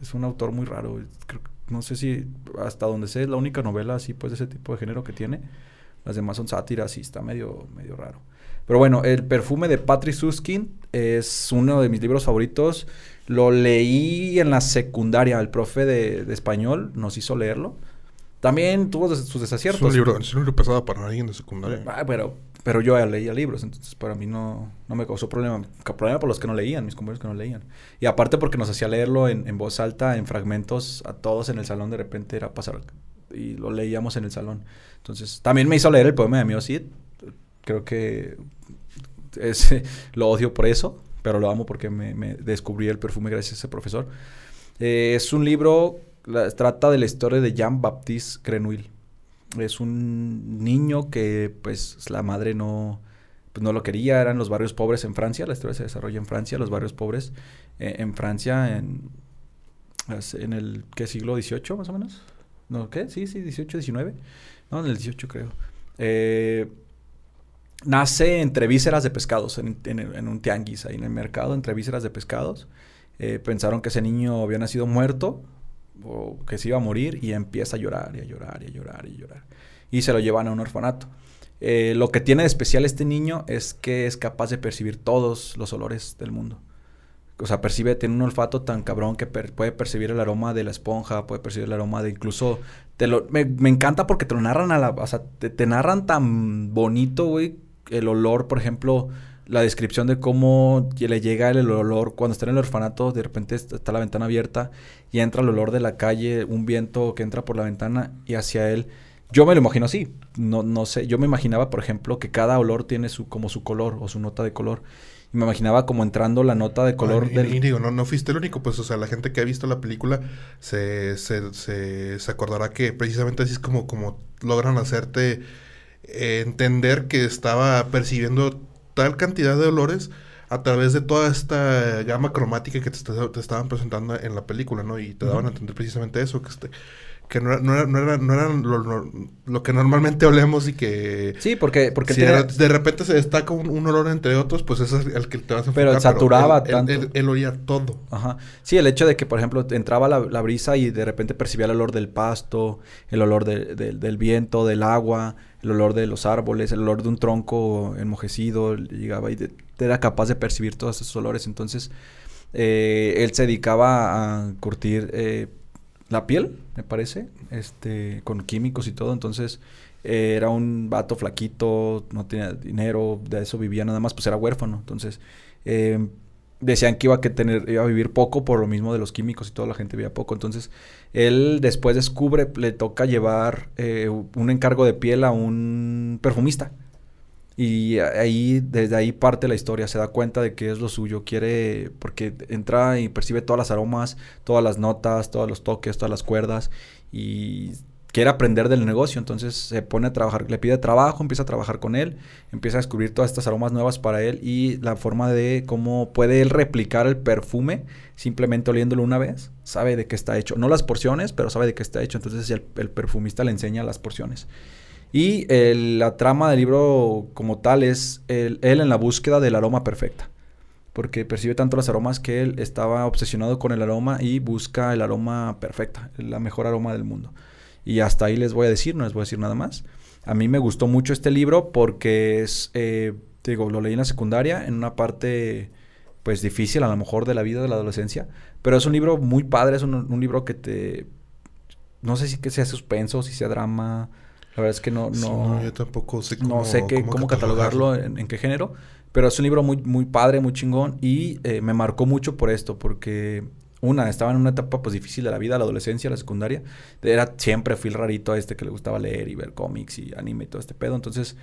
Es un autor muy raro. creo no sé si hasta donde sé es la única novela así, pues, de ese tipo de género que tiene. Las demás son sátiras y está medio, medio raro. Pero bueno, El perfume de Patrick Susskind es uno de mis libros favoritos. Lo leí en la secundaria. El profe de, de español nos hizo leerlo. También tuvo des- sus
Es
desaciertos.
un libro, es un libro pesado para alguien de secundaria.
Ah, pero, pero yo ya leía libros, entonces para mí no, no me causó problema. Problema por los que no leían, mis compañeros que no leían. Y aparte porque nos hacía leerlo en, en voz alta, en fragmentos, a todos en el salón de repente era pasar y lo leíamos en el salón. Entonces, también me hizo leer el poema de Mio Cid. Creo que lo odio por eso, pero lo amo porque me, descubrí el perfume gracias a ese profesor. Eh, es un libro, trata de la historia de Jean-Baptiste Grenouille. Es un niño que, pues, la madre no, pues, no lo quería. Eran los barrios pobres en Francia. La historia se desarrolla en Francia, los barrios pobres eh, en Francia en, en el, ¿qué siglo XVIII más o menos? ¿No? ¿Qué? Sí, sí, 18, 19. No, en el 18 creo. Eh, nace entre vísceras de pescados, en, en- un tianguis ahí en el mercado, entre vísceras de pescados. Eh, pensaron que ese niño había nacido muerto o que se iba a morir y empieza a llorar y a llorar y a llorar y llorar. Y se lo llevan a un orfanato. Eh, lo que tiene de especial este niño es que es capaz de percibir todos los olores del mundo. O sea, percibe, tiene un olfato tan cabrón que puede percibir el aroma de la esponja, puede percibir el aroma de incluso... Me encanta porque te lo narran a la... O sea, te, te narran tan bonito, güey, el olor, por ejemplo, la descripción de cómo le llega el olor cuando está en el orfanato, de repente est- está la ventana abierta y entra el olor de la calle, un viento que entra por la ventana y hacia él. Yo me lo imagino así. No, no sé. Yo me imaginaba, por ejemplo, que cada olor tiene su, como su color o su nota de color. Y me imaginaba como entrando la nota de color
Ah, y,
del...
y digo, no, no fuiste el único, pues, o sea, la gente que ha visto la película se, se, se, se acordará que precisamente así es como, como logran hacerte eh, entender que estaba percibiendo tal cantidad de olores a través de toda esta gama cromática que te, est- te estaban presentando en la película, ¿no? Y te daban a entender precisamente eso, que este que no era, no era, no era, no era lo, lo- lo que normalmente olemos y que
Sí, porque... porque
si de, repente se destaca un, un olor entre otros, pues ese es el que te vas a
Pero
enfocar,
saturaba
él- él-
tanto.
Él, él olía todo.
Ajá. Sí, el hecho de que, por ejemplo, entraba la, la brisa y de repente percibía el olor del pasto, el olor de- de- del viento, del agua, el olor de los árboles, el olor de un tronco enmojecido, llegaba y era capaz de percibir todos esos olores. Entonces, eh, él se dedicaba a curtir eh, la piel, me parece, este, con químicos y todo. Entonces, eh, era un vato flaquito, no tenía dinero, de eso vivía nada más, pues era huérfano. Entonces, eh, decían que iba a, tener, iba a vivir poco por lo mismo de los químicos y toda la gente vivía poco. Entonces, él después descubre, le toca llevar eh, un encargo de piel a un perfumista. Y ahí, desde ahí parte la historia, se da cuenta de que es lo suyo, quiere, porque entra y percibe todas las aromas, todas las notas, todos los toques, todas las cuerdas, y quiere aprender del negocio, entonces se pone a trabajar, le pide trabajo, empieza a trabajar con él, empieza a descubrir todas estas aromas nuevas para él y la forma de cómo puede él replicar el perfume simplemente oliéndolo una vez, sabe de qué está hecho, no las porciones, pero sabe de qué está hecho, entonces el, el perfumista le enseña las porciones. Y la trama del libro como tal es él en la búsqueda del aroma perfecta porque percibe tanto los aromas que él estaba obsesionado con el aroma y busca el aroma perfecta, la mejor aroma del mundo. Y hasta ahí les voy a decir, no les voy a decir nada más. A mí me gustó mucho este libro porque es, eh, digo, lo leí en la secundaria, en una parte pues difícil a lo mejor de la vida de la adolescencia, pero es un libro muy padre, es un, libro que te, no sé si que sea suspenso, si sea drama, la verdad es que no, no,
yo tampoco sé cómo,
no sé qué, cómo, catalogarlo, en, qué género, pero es un libro muy, muy padre, muy chingón y eh, me marcó mucho por esto, porque una, estaba en una etapa pues difícil de la vida, la adolescencia, la secundaria. Era, siempre fui el rarito a este que le gustaba leer y ver cómics y anime y todo este pedo. Entonces,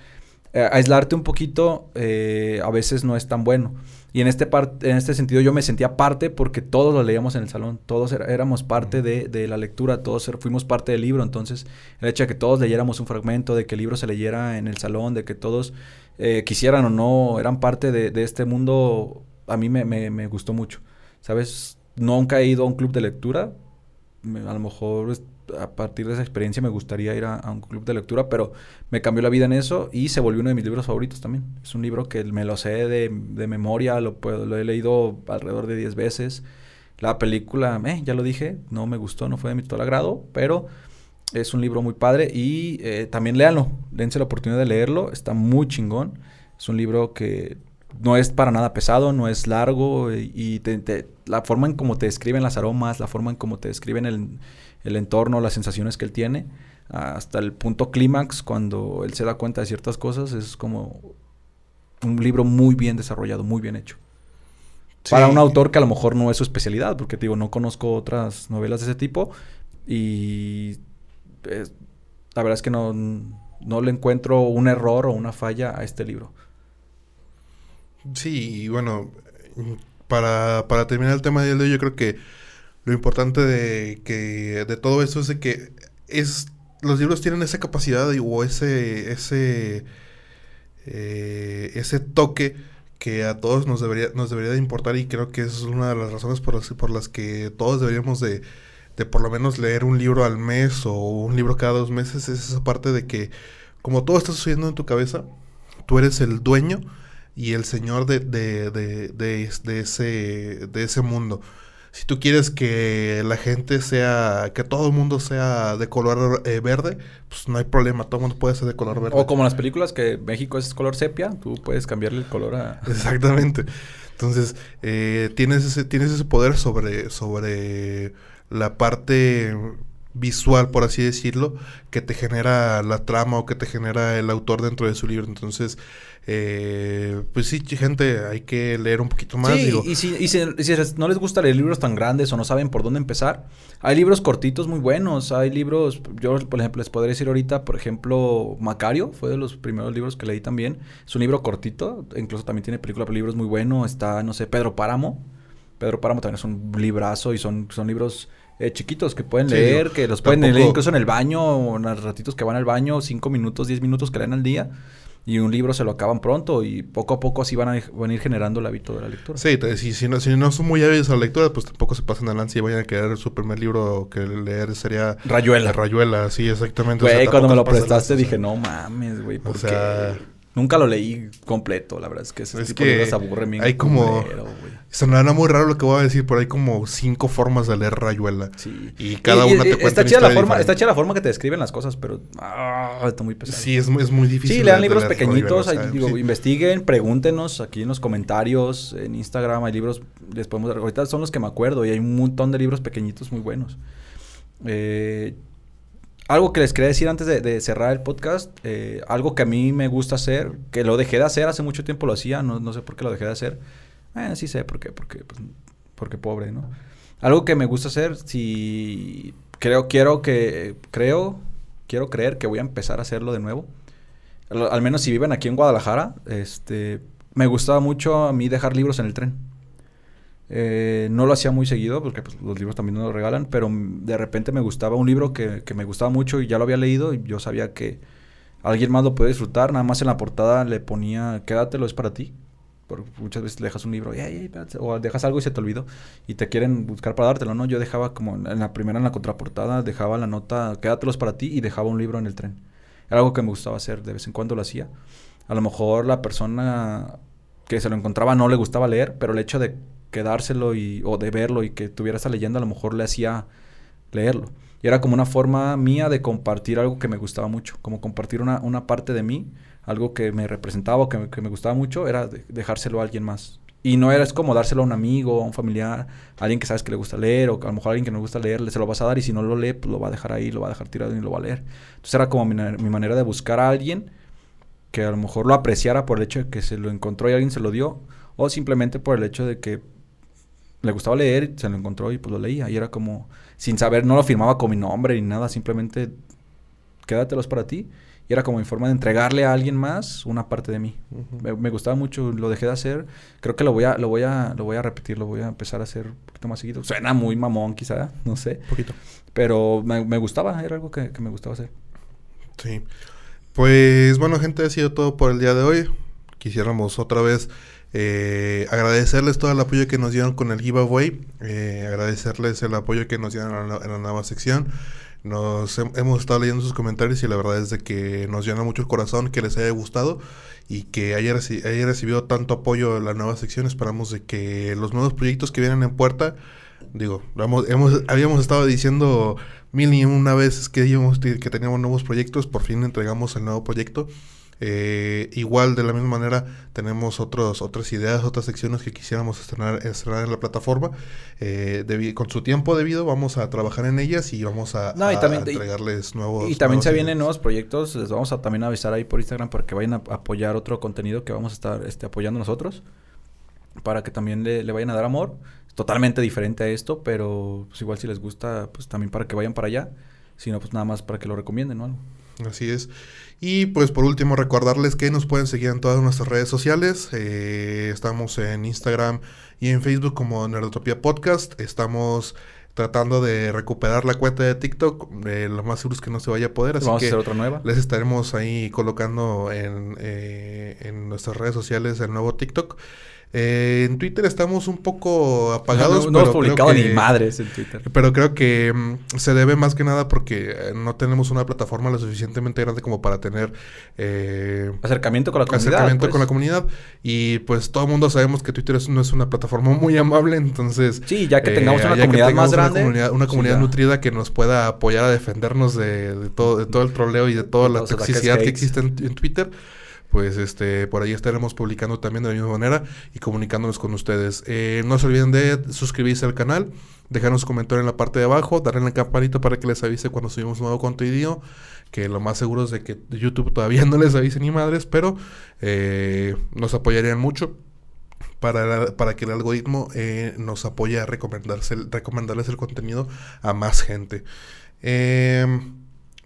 eh, aislarte un poquito eh, a veces no es tan bueno. Y en este, en este sentido yo me sentía parte porque todos lo leíamos en el salón, todos éramos parte de, de, la lectura, todos er, fuimos parte del libro, entonces el hecho de que todos leyéramos un fragmento, de que el libro se leyera en el salón, de que todos eh, quisieran o no, eran parte de, de este mundo, a mí me, me, me, gustó mucho, ¿sabes? Nunca he ido a un club de lectura. a lo mejor a partir de esa experiencia me gustaría ir a, un club de lectura, pero me cambió la vida en eso y se volvió uno de mis libros favoritos también. Es un libro que me lo sé de, memoria, lo, he leído alrededor de 10 veces. La película, eh, ya lo dije, no me gustó, no fue de mi todo agrado, pero es un libro muy padre y eh, también léanlo, dense la oportunidad de leerlo, está muy chingón. Es un libro que no es para nada pesado, no es largo y, la forma en cómo te describen las aromas, la forma en cómo te describen el, el entorno, las sensaciones que él tiene, hasta el punto clímax, cuando él se da cuenta de ciertas cosas, es como un libro muy bien desarrollado, muy bien hecho. Para un autor que a lo mejor no es su especialidad, porque digo, no conozco otras novelas de ese tipo y la verdad es que no, no le encuentro un error o una falla a este libro.
Sí, y bueno, para, para terminar el tema de hoy, yo creo que lo importante de que de todo esto es de que es los libros tienen esa capacidad o ese ese eh, ese toque que a todos nos debería nos debería de importar y creo que es una de las razones por las, por las que todos deberíamos de, de por lo menos leer un libro al mes o un libro cada dos meses es esa parte de que como todo está sucediendo en tu cabeza tú eres el dueño y el señor de, de, de, de, ese, de ese mundo. Si tú quieres que la gente sea, que todo el mundo sea de color eh, verde, pues no hay problema, todo el mundo puede ser de color verde.
O como las películas que México es color sepia, tú puedes cambiarle el color a...
Exactamente. Entonces, eh, tienes, ese, tienes ese poder sobre, sobre la parte visual, por así decirlo, que te genera la trama o que te genera el autor dentro de su libro. Entonces, eh, pues sí, gente, hay que leer un poquito más.
Sí, y, si, y si, no les gusta leer libros tan grandes o no saben por dónde empezar, hay libros cortitos muy buenos. Hay libros, yo por ejemplo les podría decir ahorita, por ejemplo, Macario, fue de los primeros libros que leí también. Es un libro cortito, incluso también tiene película, pero libros muy buenos. Está, no sé, Pedro Páramo. Pedro Páramo también es un librazo y son, son libros eh, chiquitos que pueden leer, que los pueden leer incluso en el baño, los ratitos que van al baño, cinco minutos, diez minutos que leen al día y un libro se lo acaban pronto y poco a poco así van a, van a ir generando el hábito de la lectura.
Sí, si, si, no, si no son muy hábiles a la lectura, pues tampoco se pasan adelante y vayan a querer su primer libro que leer sería...
Rayuela.
Rayuela, sí, exactamente.
Güey, cuando me lo prestaste dije, no mames, güey, porque... O sea... Nunca lo leí completo, la verdad es que ese
es tipo que aburre Hay como... Sonará muy raro lo que voy a decir, pero hay como cinco formas de leer Rayuela. Sí. Y cada una te cuenta
está chida la forma Está chida la forma que te describen las cosas, pero... Ah, está muy pesado.
Sí, es, es muy difícil.
Sí, lean libros pequeñitos. digo, Investiguen, pregúntenos aquí en los comentarios, en Instagram. Hay libros, les podemos... Ahorita son los que me acuerdo y hay un montón de libros pequeñitos muy buenos. Eh algo que les quería decir antes de, cerrar el podcast, eh, algo que a mí me gusta hacer, que lo dejé de hacer, hace mucho tiempo lo hacía, no, sé por qué lo dejé de hacer. Eh, sí sé por qué, porque, pues, porque pobre, ¿no? Algo que me gusta hacer, si creo, quiero que, creo, quiero creer que voy a empezar a hacerlo de nuevo. Al, menos si viven aquí en Guadalajara, este, me gustaba mucho a mí dejar libros en el tren. Eh, no lo hacía muy seguido porque pues, los libros también no lo regalan, pero de repente me gustaba un libro que, me gustaba mucho y ya lo había leído y yo sabía que alguien más lo puede disfrutar. Nada más en la portada le ponía, quédatelo, es para ti. Porque muchas veces le dejas un libro o dejas algo y se te olvidó y te quieren buscar para dártelo, ¿no? Yo dejaba como en la primera, en la contraportada, dejaba la nota, quédatelos para ti y dejaba un libro en el tren. Era algo que me gustaba hacer, de vez en cuando lo hacía. A lo mejor la persona que se lo encontraba no le gustaba leer, pero el hecho de quedárselo y, o de verlo y que tuviera esa leyenda, a lo mejor le hacía leerlo. Y era como una forma mía de compartir algo que me gustaba mucho, como compartir una, una parte de mí, algo que me representaba o que, me gustaba mucho, era dejárselo a alguien más. Y no era es como dárselo a un amigo, a un familiar, a alguien que sabes que le gusta leer, o a lo mejor a alguien que no le gusta leer, se lo vas a dar y si no lo lee, pues lo va a dejar ahí, lo va a dejar tirado y lo va a leer. Entonces era como mi, mi manera de buscar a alguien que a lo mejor lo apreciara por el hecho de que se lo encontró y alguien se lo dio, o simplemente por el hecho de que le gustaba leer, se lo encontró y pues lo leía. Y era como, sin saber, no lo firmaba con mi nombre ni nada, simplemente quédatelos para ti. Y era como mi forma de entregarle a alguien más una parte de mí. me, gustaba mucho, lo dejé de hacer. Creo que lo voy a, lo voy a, lo voy a repetir, lo voy a empezar a hacer un poquito más seguido. Suena muy mamón quizá, no sé.
Un poquito.
Pero me, gustaba, era algo que, que me gustaba hacer.
Sí. Pues bueno, gente, ha sido todo por el día de hoy. Quisiéramos otra vez eh, agradecerles todo el apoyo que nos dieron con el giveaway. Eh, agradecerles el apoyo que nos dieron en la, nueva sección. Nos hemos estado leyendo sus comentarios y la verdad es de que nos llena mucho el corazón que les haya gustado y que haya, recibido tanto apoyo en la nueva sección. Esperamos de que los nuevos proyectos que vienen en puerta, digo, hemos, habíamos estado diciendo mil y una veces que teníamos nuevos proyectos, por fin entregamos el nuevo proyecto. Eh, igual, de la misma manera, tenemos otros, otras ideas, otras secciones que quisiéramos estrenar, estrenar en la plataforma. Eh, con su tiempo debido, vamos a trabajar en ellas y vamos a, entregarles nuevos.
Y también se vienen nuevos proyectos. Les vamos a también avisar ahí por Instagram para que vayan a apoyar otro contenido que vamos a estar este, apoyando nosotros. Para que también le, vayan a dar amor. Totalmente diferente a esto, pero pues igual si les gusta, pues también para que vayan para allá. Si no, pues nada más para que lo recomienden o algo.
Así es. Y pues por último recordarles que nos pueden seguir en todas nuestras redes sociales. Eh, estamos en Instagram y en Facebook como Nerdotopia Podcast. Estamos tratando de recuperar la cuenta de TikTok. Eh, lo más seguro es que no se vaya a poder.
Así Vamos a hacer otra nueva.
Les estaremos ahí colocando en, eh, en nuestras redes sociales el nuevo TikTok. Eh, en Twitter estamos un poco apagados.
No, hemos publicado ni madres en Twitter.
Pero creo que mm, se debe más que nada porque eh, no tenemos una plataforma lo suficientemente grande como para tener
eh, acercamiento con la comunidad.
Acercamiento con la pues. comunidad. Y pues todo el mundo sabemos que Twitter no es una plataforma muy amable. Entonces.
Sí, ya que tengamos una comunidad más grande.
Una comunidad, nutrida que nos pueda apoyar a defendernos de, todo, de todo el troleo y de toda la toxicidad que existe en Twitter pues este por ahí estaremos publicando también de la misma manera y comunicándonos con ustedes. Eh, no se olviden de suscribirse al canal, dejarnos comentario en la parte de abajo, darle la campanita para que les avise cuando subimos nuevo contenido, que lo más seguro es de que YouTube todavía no les avise ni madres, pero eh, nos apoyarían mucho. Para, para, que el algoritmo eh, nos apoye a recomendarse, recomendarles el contenido a más gente.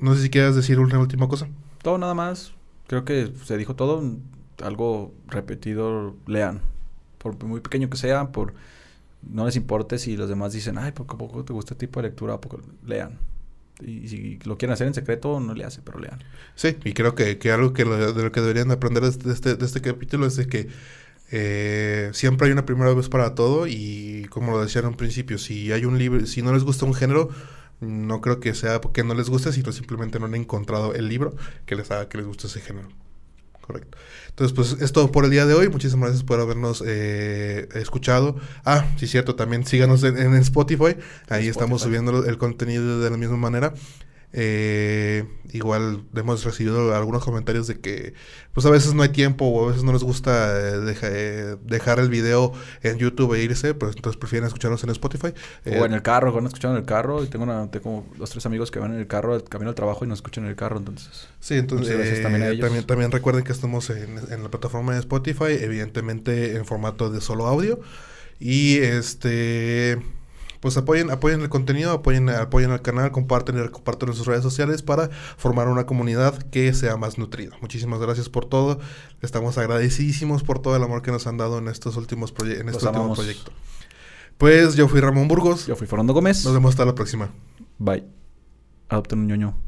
no sé si quieras decir una última cosa.
Todo nada más creo que se dijo todo. Algo repetido, lean. Por muy pequeño que sea, por no les importe si los demás dicen, ay, poco a poco te gusta este tipo de lectura, poco lean. Y si lo quieren hacer en secreto, no le hace, pero lean.
Sí, y creo que, que algo que de lo que deberían aprender de este, de este, capítulo es de que eh, siempre hay una primera vez para todo y como lo decía en un principio, si hay un libro, si no les gusta un género, no creo que sea porque no les guste, sino simplemente no han encontrado el libro que les haga que les guste ese género. Correcto. Entonces, pues es todo por el día de hoy. Muchísimas gracias por habernos eh, escuchado. Ah, sí, cierto, también síganos en, Spotify. Ahí estamos subiendo el contenido de la misma manera. Eh, igual hemos recibido algunos comentarios de que pues a veces no hay tiempo o a veces no les gusta eh, eh, dejar el video en YouTube e irse, pues entonces prefieren escucharnos en Spotify.
o en el carro, cuando escuchan en el carro y tengo, una, tengo los tres amigos que van en el carro, camino al trabajo y nos escuchan en el carro, entonces.
Sí, entonces también, también, también, recuerden que estamos en, en la plataforma de Spotify, evidentemente en formato de solo audio. Y este pues apoyen, apoyen el contenido, apoyen, apoyen al canal, comparten y comparten en sus redes sociales para formar una comunidad que sea más nutrida. Muchísimas gracias por todo. Estamos agradecidísimos por todo el amor que nos han dado en estos últimos en este último proyecto. Pues yo fui Ramón Burgos.
Yo fui Fernando Gómez.
Nos vemos hasta la próxima.
Bye. Adopten un ñoño.